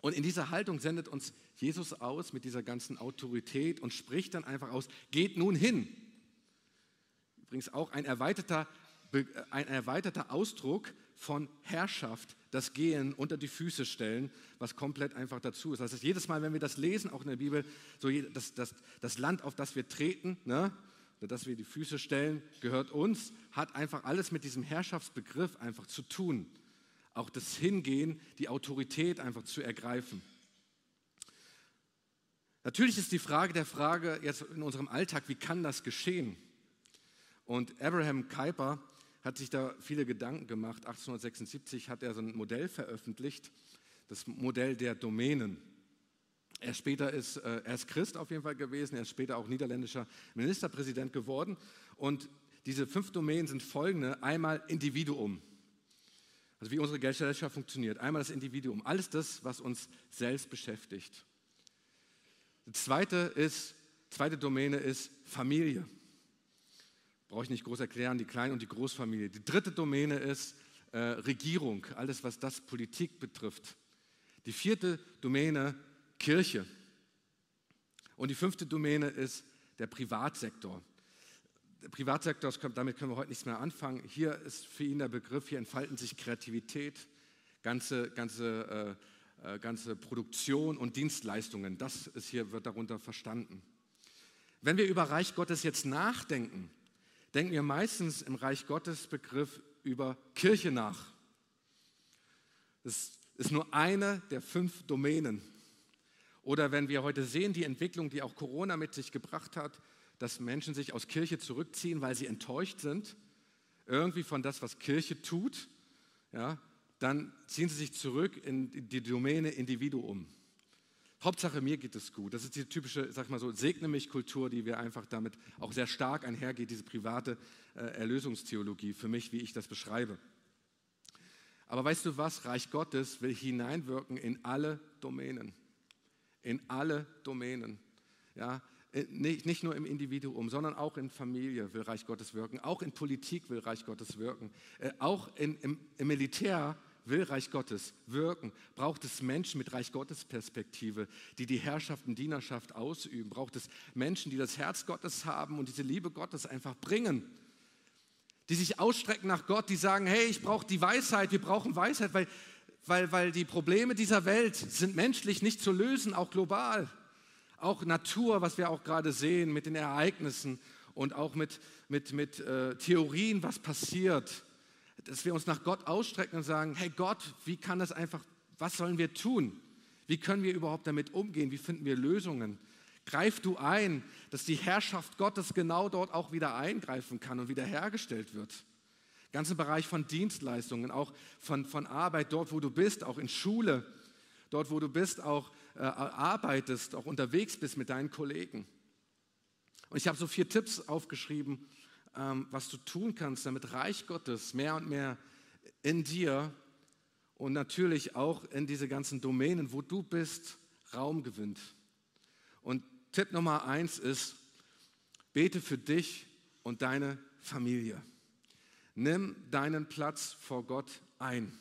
Und in dieser Haltung sendet uns Jesus aus mit dieser ganzen Autorität und spricht dann einfach aus, geht nun hin. Übrigens auch ein erweiterter, ein erweiterter Ausdruck von Herrschaft, das Gehen unter die Füße stellen, was komplett einfach dazu ist. Das heißt, jedes Mal, wenn wir das lesen, auch in der Bibel, so das, das, das Land, auf das wir treten, ne, dass wir die Füße stellen, gehört uns, hat einfach alles mit diesem Herrschaftsbegriff einfach zu tun. Auch das Hingehen, die Autorität einfach zu ergreifen. Natürlich ist die Frage der Frage jetzt in unserem Alltag, wie kann das geschehen? Und Abraham Kuyper hat sich da viele Gedanken gemacht. 1876 hat er so ein Modell veröffentlicht, das Modell der Domänen. Er, später ist, äh, er ist Christ auf jeden Fall gewesen, er ist später auch niederländischer Ministerpräsident geworden. Und diese fünf Domänen sind folgende. Einmal Individuum, also wie unsere Gesellschaft funktioniert. Einmal das Individuum, alles das, was uns selbst beschäftigt. Die zweite, ist, zweite Domäne ist Familie. Brauche ich nicht groß erklären, die Klein- und die Großfamilie. Die dritte Domäne ist äh, Regierung, alles, was das Politik betrifft. Die vierte Domäne Kirche. Und die fünfte Domäne ist der Privatsektor. Der Privatsektor, damit können wir heute nichts mehr anfangen. Hier ist für ihn der Begriff, hier entfalten sich Kreativität, ganze, ganze, äh, äh, ganze Produktion und Dienstleistungen. Das ist hier, wird darunter verstanden. Wenn wir über Reich Gottes jetzt nachdenken, denken wir meistens im Reich Gottes Begriff über Kirche nach. Das ist nur eine der fünf Domänen. Oder wenn wir heute sehen, die Entwicklung, die auch Corona mit sich gebracht hat, dass Menschen sich aus Kirche zurückziehen, weil sie enttäuscht sind, irgendwie von das, was Kirche tut, ja, dann ziehen sie sich zurück in die Domäne Individuum. Hauptsache mir geht es gut. Das ist die typische, sag mal so, segne mich Kultur, die wir einfach damit auch sehr stark einhergeht, diese private äh, Erlösungstheologie für mich, wie ich das beschreibe. Aber weißt du was? Reich Gottes will hineinwirken in alle Domänen in alle Domänen. Ja, äh, nicht, nicht nur im Individuum, sondern auch in Familie will Reich Gottes wirken, auch in Politik will Reich Gottes wirken, äh, auch in, im, im Militär will Reich Gottes wirken, braucht es Menschen mit Reich Gottes Perspektive, die die Herrschaft und Dienerschaft ausüben, braucht es Menschen, die das Herz Gottes haben und diese Liebe Gottes einfach bringen, die sich ausstrecken nach Gott, die sagen, hey, ich brauche die Weisheit, wir brauchen Weisheit, weil weil, weil die Probleme dieser Welt sind menschlich nicht zu lösen, auch global. Auch Natur, was wir auch gerade sehen mit den Ereignissen und auch mit, mit, mit äh, Theorien, was passiert. Dass wir uns nach Gott ausstrecken und sagen, hey Gott, wie kann das einfach, was sollen wir tun? Wie können wir überhaupt damit umgehen? Wie finden wir Lösungen? Greif du ein, dass die Herrschaft Gottes genau dort auch wieder eingreifen kann und wiederhergestellt wird ganzen Bereich von Dienstleistungen, auch von, von Arbeit, dort wo du bist, auch in Schule, dort wo du bist, auch äh, arbeitest, auch unterwegs bist mit deinen Kollegen. Und ich habe so vier Tipps aufgeschrieben, was du tun kannst, damit Reich Gottes mehr und mehr in dir und natürlich auch in diese ganzen Domänen, wo du bist, Raum gewinnt. Und Tipp Nummer eins ist, bete für dich und deine Familie. Nimm deinen Platz vor Gott ein,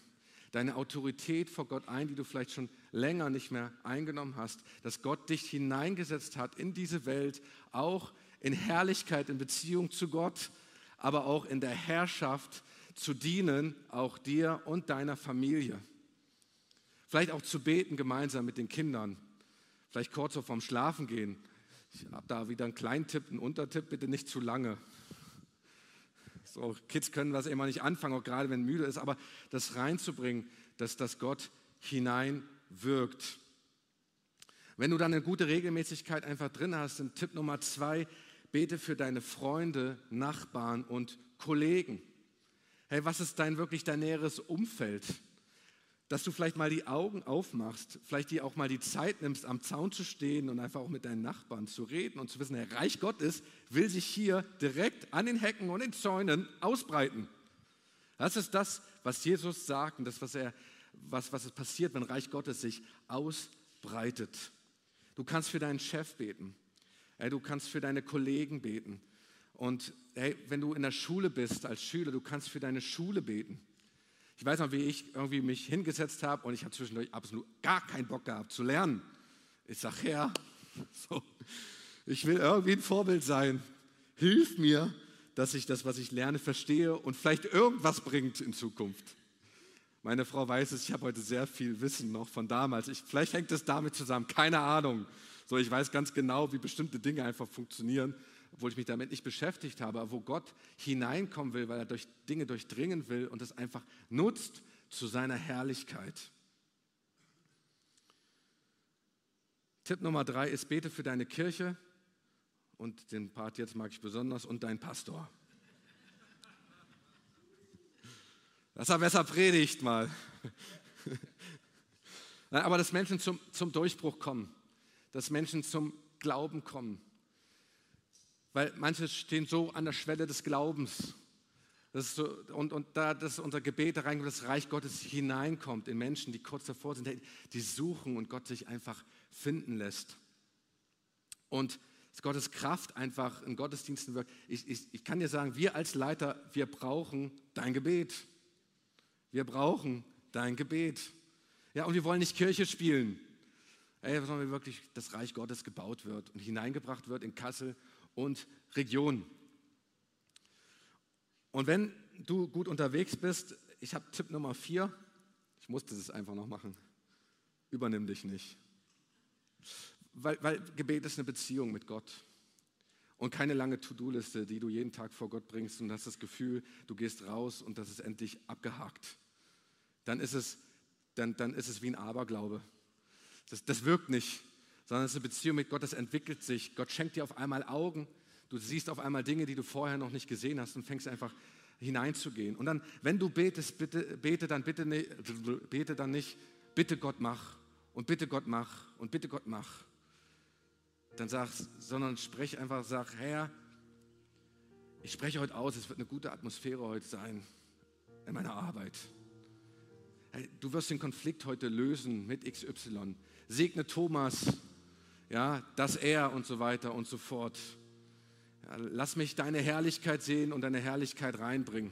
deine Autorität vor Gott ein, die du vielleicht schon länger nicht mehr eingenommen hast, dass Gott dich hineingesetzt hat in diese Welt, auch in Herrlichkeit, in Beziehung zu Gott, aber auch in der Herrschaft zu dienen, auch dir und deiner Familie. Vielleicht auch zu beten gemeinsam mit den Kindern. Vielleicht kurz so vorm Schlafen gehen. Ich habe da wieder einen kleinen Tipp, einen Untertipp, bitte nicht zu lange. So, Kids können das immer nicht anfangen, auch gerade wenn müde ist, aber das reinzubringen, dass das Gott hineinwirkt. Wenn du dann eine gute Regelmäßigkeit einfach drin hast, dann Tipp Nummer zwei, bete für deine Freunde, Nachbarn und Kollegen. Hey, was ist dein wirklich dein näheres Umfeld? Dass du vielleicht mal die Augen aufmachst, vielleicht dir auch mal die Zeit nimmst, am Zaun zu stehen und einfach auch mit deinen Nachbarn zu reden und zu wissen, der Reich Gottes will sich hier direkt an den Hecken und den Zäunen ausbreiten. Das ist das, was Jesus sagt und das, was, er, was, was passiert, wenn Reich Gottes sich ausbreitet. Du kannst für deinen Chef beten. Du kannst für deine Kollegen beten. Und hey, wenn du in der Schule bist als Schüler, du kannst für deine Schule beten. Ich weiß noch, wie ich irgendwie mich hingesetzt habe und ich habe zwischendurch absolut gar keinen Bock gehabt zu lernen. Ich sage, Herr, so, ich will irgendwie ein Vorbild sein. Hilf mir, dass ich das, was ich lerne, verstehe und vielleicht irgendwas bringt in Zukunft. Meine Frau weiß es, ich habe heute sehr viel Wissen noch von damals. Ich, vielleicht hängt es damit zusammen, keine Ahnung. So, ich weiß ganz genau, wie bestimmte Dinge einfach funktionieren, obwohl ich mich damit nicht beschäftigt habe, aber wo Gott hineinkommen will, weil er durch Dinge durchdringen will und es einfach nutzt zu seiner Herrlichkeit. Tipp Nummer drei ist, bete für deine Kirche und den Part jetzt mag ich besonders und deinen Pastor. Dass er besser predigt mal. Aber dass Menschen zum, zum Durchbruch kommen dass Menschen zum Glauben kommen. Weil manche stehen so an der Schwelle des Glaubens. So, und, und da das unser Gebet da rein, das Reich Gottes hineinkommt in Menschen, die kurz davor sind, die suchen und Gott sich einfach finden lässt. Und Gottes Kraft einfach in Gottesdiensten wirkt. Ich, ich, ich kann dir sagen, wir als Leiter, wir brauchen dein Gebet. Wir brauchen dein Gebet. Ja, und wir wollen nicht Kirche spielen. Ey, sondern wirklich das Reich Gottes gebaut wird und hineingebracht wird in Kassel und Region. Und wenn du gut unterwegs bist, ich habe Tipp Nummer vier, ich musste es einfach noch machen, übernimm dich nicht. Weil, weil Gebet ist eine Beziehung mit Gott und keine lange To-Do-Liste, die du jeden Tag vor Gott bringst und hast das Gefühl, du gehst raus und das ist endlich abgehakt. Dann ist es, dann, dann ist es wie ein Aberglaube. Das, das wirkt nicht, sondern es ist eine Beziehung mit Gott, das entwickelt sich. Gott schenkt dir auf einmal Augen. Du siehst auf einmal Dinge, die du vorher noch nicht gesehen hast und fängst einfach hineinzugehen. Und dann, wenn du betest, bitte, bete dann bitte nicht, bete dann nicht, bitte Gott mach und bitte Gott mach und bitte Gott mach. Dann sag, sondern sprech einfach, sag, Herr, ich spreche heute aus, es wird eine gute Atmosphäre heute sein in meiner Arbeit. Hey, du wirst den Konflikt heute lösen mit XY segne Thomas, ja, dass er und so weiter und so fort. Ja, lass mich deine Herrlichkeit sehen und deine Herrlichkeit reinbringen.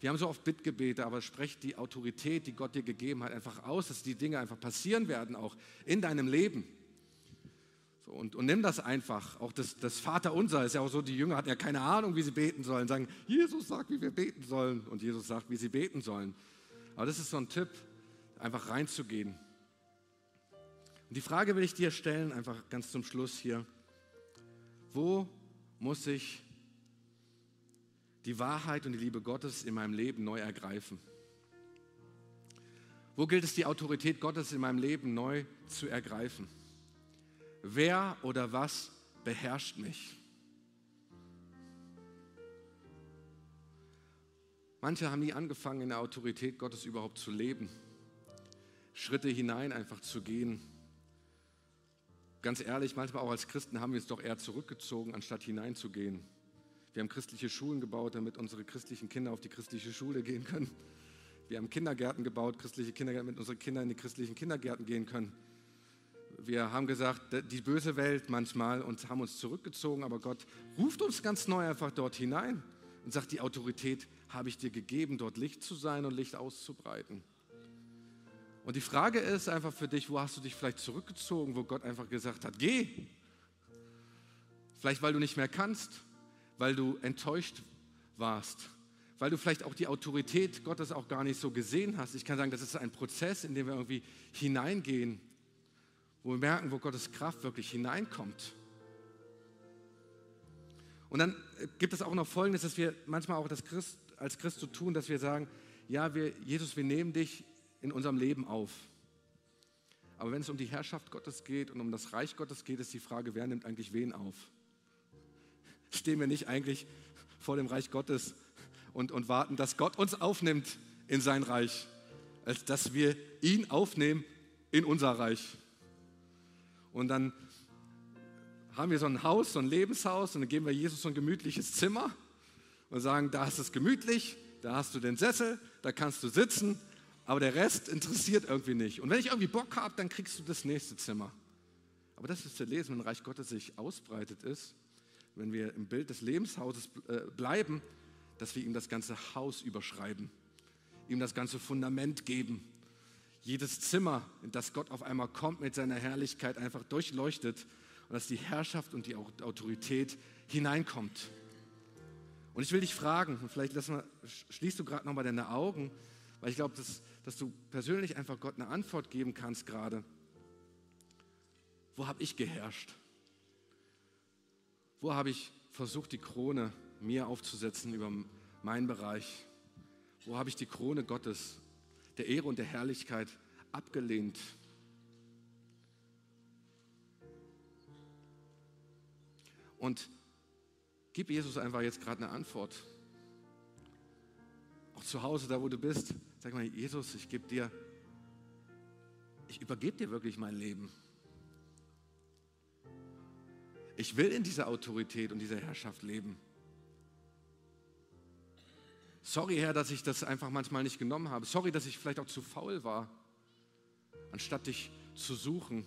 Wir haben so oft Bittgebete, aber sprech die Autorität, die Gott dir gegeben hat, einfach aus, dass die Dinge einfach passieren werden, auch in deinem Leben. So, und, und nimm das einfach. Auch das, das Vaterunser ist ja auch so, die Jünger hatten ja keine Ahnung, wie sie beten sollen. Sagen, Jesus sagt, wie wir beten sollen. Und Jesus sagt, wie sie beten sollen. Aber das ist so ein Tipp, einfach reinzugehen. Und die Frage will ich dir stellen, einfach ganz zum Schluss hier. Wo muss ich die Wahrheit und die Liebe Gottes in meinem Leben neu ergreifen? Wo gilt es, die Autorität Gottes in meinem Leben neu zu ergreifen? Wer oder was beherrscht mich? Manche haben nie angefangen, in der Autorität Gottes überhaupt zu leben, Schritte hinein einfach zu gehen ganz ehrlich, manchmal auch als Christen haben wir uns doch eher zurückgezogen, anstatt hineinzugehen. Wir haben christliche Schulen gebaut, damit unsere christlichen Kinder auf die christliche Schule gehen können. Wir haben Kindergärten gebaut, christliche Kindergärten, damit unsere Kinder in die christlichen Kindergärten gehen können. wir haben gesagt, die böse Welt manchmal und haben uns zurückgezogen, aber Gott ruft uns ganz neu einfach dort hinein und sagt, die Autorität habe ich dir gegeben, dort Licht zu sein und Licht auszubreiten. Und die Frage ist einfach für dich, wo hast du dich vielleicht zurückgezogen, wo Gott einfach gesagt hat, geh. Vielleicht weil du nicht mehr kannst, weil du enttäuscht warst, weil du vielleicht auch die Autorität Gottes auch gar nicht so gesehen hast. Ich kann sagen, das ist ein Prozess, in dem wir irgendwie hineingehen, wo wir merken, wo Gottes Kraft wirklich hineinkommt. Und dann gibt es auch noch Folgendes, dass wir manchmal auch das Christ, als Christ so tun, dass wir sagen, ja, wir, Jesus, wir nehmen dich in unserem Leben auf. Aber wenn es um die Herrschaft Gottes geht und um das Reich Gottes geht, ist die Frage, wer nimmt eigentlich wen auf? Stehen wir nicht eigentlich vor dem Reich Gottes und, und warten, dass Gott uns aufnimmt in sein Reich, als dass wir ihn aufnehmen in unser Reich? Und dann haben wir so ein Haus, so ein Lebenshaus und dann geben wir Jesus so ein gemütliches Zimmer und sagen, da ist es gemütlich, da hast du den Sessel, da kannst du sitzen, aber der Rest interessiert irgendwie nicht. Und wenn ich irgendwie Bock habe, dann kriegst du das nächste Zimmer. Aber das ist zu lesen, wenn Reich Gottes sich ausbreitet ist, wenn wir im Bild des Lebenshauses äh, bleiben, dass wir ihm das ganze Haus überschreiben, ihm das ganze Fundament geben. Jedes Zimmer, in das Gott auf einmal kommt mit seiner Herrlichkeit, einfach durchleuchtet und dass die Herrschaft und die Autorität hineinkommt. Und ich will dich fragen, und vielleicht mal, schließt du gerade nochmal deine Augen, weil ich glaube, dass, dass du persönlich einfach Gott eine Antwort geben kannst gerade. Wo habe ich geherrscht? Wo habe ich versucht, die Krone mir aufzusetzen über meinen Bereich? Wo habe ich die Krone Gottes, der Ehre und der Herrlichkeit abgelehnt? Und gib Jesus einfach jetzt gerade eine Antwort. Auch zu Hause, da wo du bist, sag mal, Jesus, ich gebe dir, ich übergebe dir wirklich mein Leben. Ich will in dieser Autorität und dieser Herrschaft leben. Sorry, Herr, dass ich das einfach manchmal nicht genommen habe. Sorry, dass ich vielleicht auch zu faul war, anstatt dich zu suchen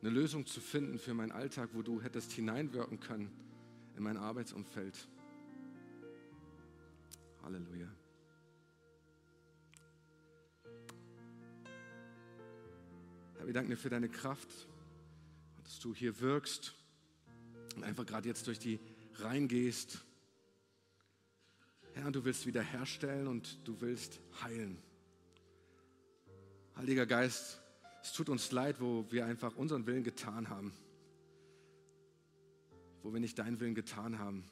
eine Lösung zu finden für meinen Alltag, wo du hättest hineinwirken können in mein Arbeitsumfeld. Halleluja. Herr, wir danken dir für deine Kraft, dass du hier wirkst und einfach gerade jetzt durch die Reihen gehst. Herr, du willst wiederherstellen und du willst heilen. Heiliger Geist, es tut uns leid, wo wir einfach unseren Willen getan haben, wo wir nicht deinen Willen getan haben.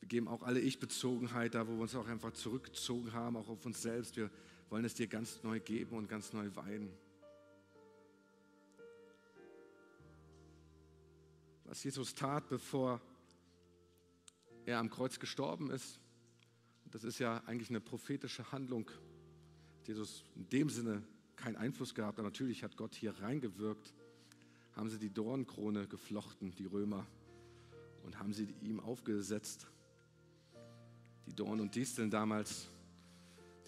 Wir geben auch alle Ich-Bezogenheit da, wo wir uns auch einfach zurückgezogen haben, auch auf uns selbst. Wir wollen es dir ganz neu geben und ganz neu weihen. Was Jesus tat, bevor er am Kreuz gestorben ist, das ist ja eigentlich eine prophetische Handlung Jesus in dem Sinne keinen Einfluss gehabt, aber natürlich hat Gott hier reingewirkt, haben sie die Dornkrone geflochten, die Römer, und haben sie ihm aufgesetzt. Die Dorn und Disteln damals,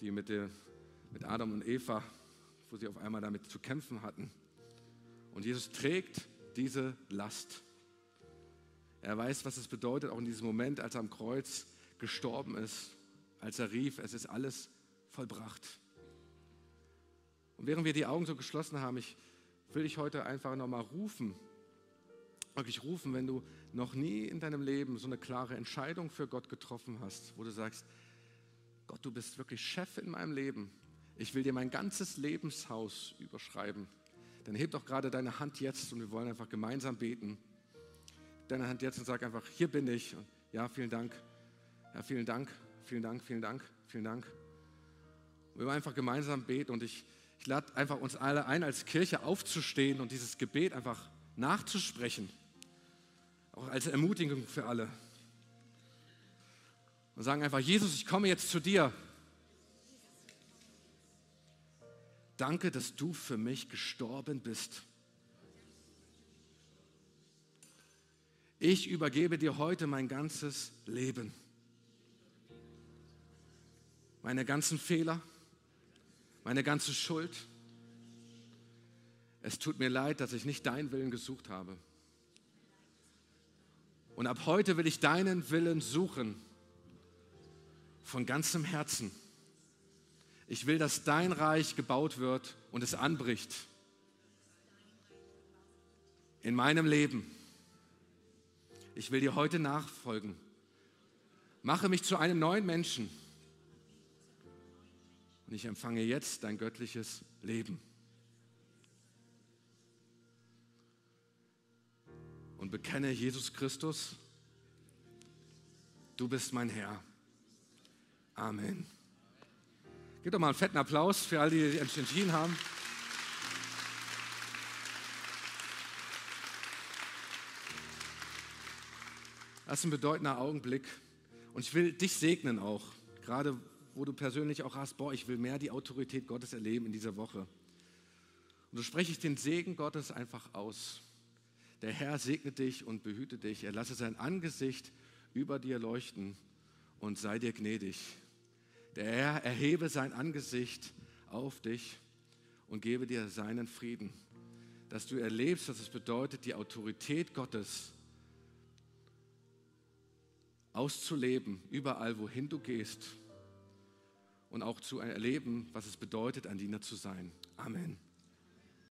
die mit, der, mit Adam und Eva, wo sie auf einmal damit zu kämpfen hatten. Und Jesus trägt diese Last. Er weiß, was es bedeutet, auch in diesem Moment, als er am Kreuz gestorben ist, als er rief, es ist alles vollbracht. Und während wir die Augen so geschlossen haben, ich will dich heute einfach nochmal rufen, wirklich rufen, wenn du noch nie in deinem Leben so eine klare Entscheidung für Gott getroffen hast, wo du sagst, Gott, du bist wirklich Chef in meinem Leben. Ich will dir mein ganzes Lebenshaus überschreiben. Dann heb doch gerade deine Hand jetzt und wir wollen einfach gemeinsam beten. Deine Hand jetzt und sag einfach, hier bin ich. Und ja, vielen Dank. Ja, vielen Dank, vielen Dank, vielen Dank, vielen Dank. Und wir wollen einfach gemeinsam beten und ich ich lade einfach uns alle ein, als Kirche aufzustehen und dieses Gebet einfach nachzusprechen. Auch als Ermutigung für alle. Und sagen einfach, Jesus, ich komme jetzt zu dir. Danke, dass du für mich gestorben bist. Ich übergebe dir heute mein ganzes Leben. Meine ganzen Fehler, meine ganze Schuld, es tut mir leid, dass ich nicht deinen Willen gesucht habe. Und ab heute will ich deinen Willen suchen, von ganzem Herzen. Ich will, dass dein Reich gebaut wird und es anbricht in meinem Leben. Ich will dir heute nachfolgen. Mache mich zu einem neuen Menschen. Und ich empfange jetzt dein göttliches Leben. Und bekenne Jesus Christus, du bist mein Herr. Amen. Gib doch mal einen fetten Applaus für all die, die entschieden haben. Das ist ein bedeutender Augenblick. Und ich will dich segnen auch, gerade wo du persönlich auch hast, boah, ich will mehr die Autorität Gottes erleben in dieser Woche. Und so spreche ich den Segen Gottes einfach aus. Der Herr segne dich und behüte dich. Er lasse sein Angesicht über dir leuchten und sei dir gnädig. Der Herr erhebe sein Angesicht auf dich und gebe dir seinen Frieden, dass du erlebst, was es bedeutet, die Autorität Gottes auszuleben, überall, wohin du gehst und auch zu erleben, was es bedeutet, ein Diener zu sein. Amen.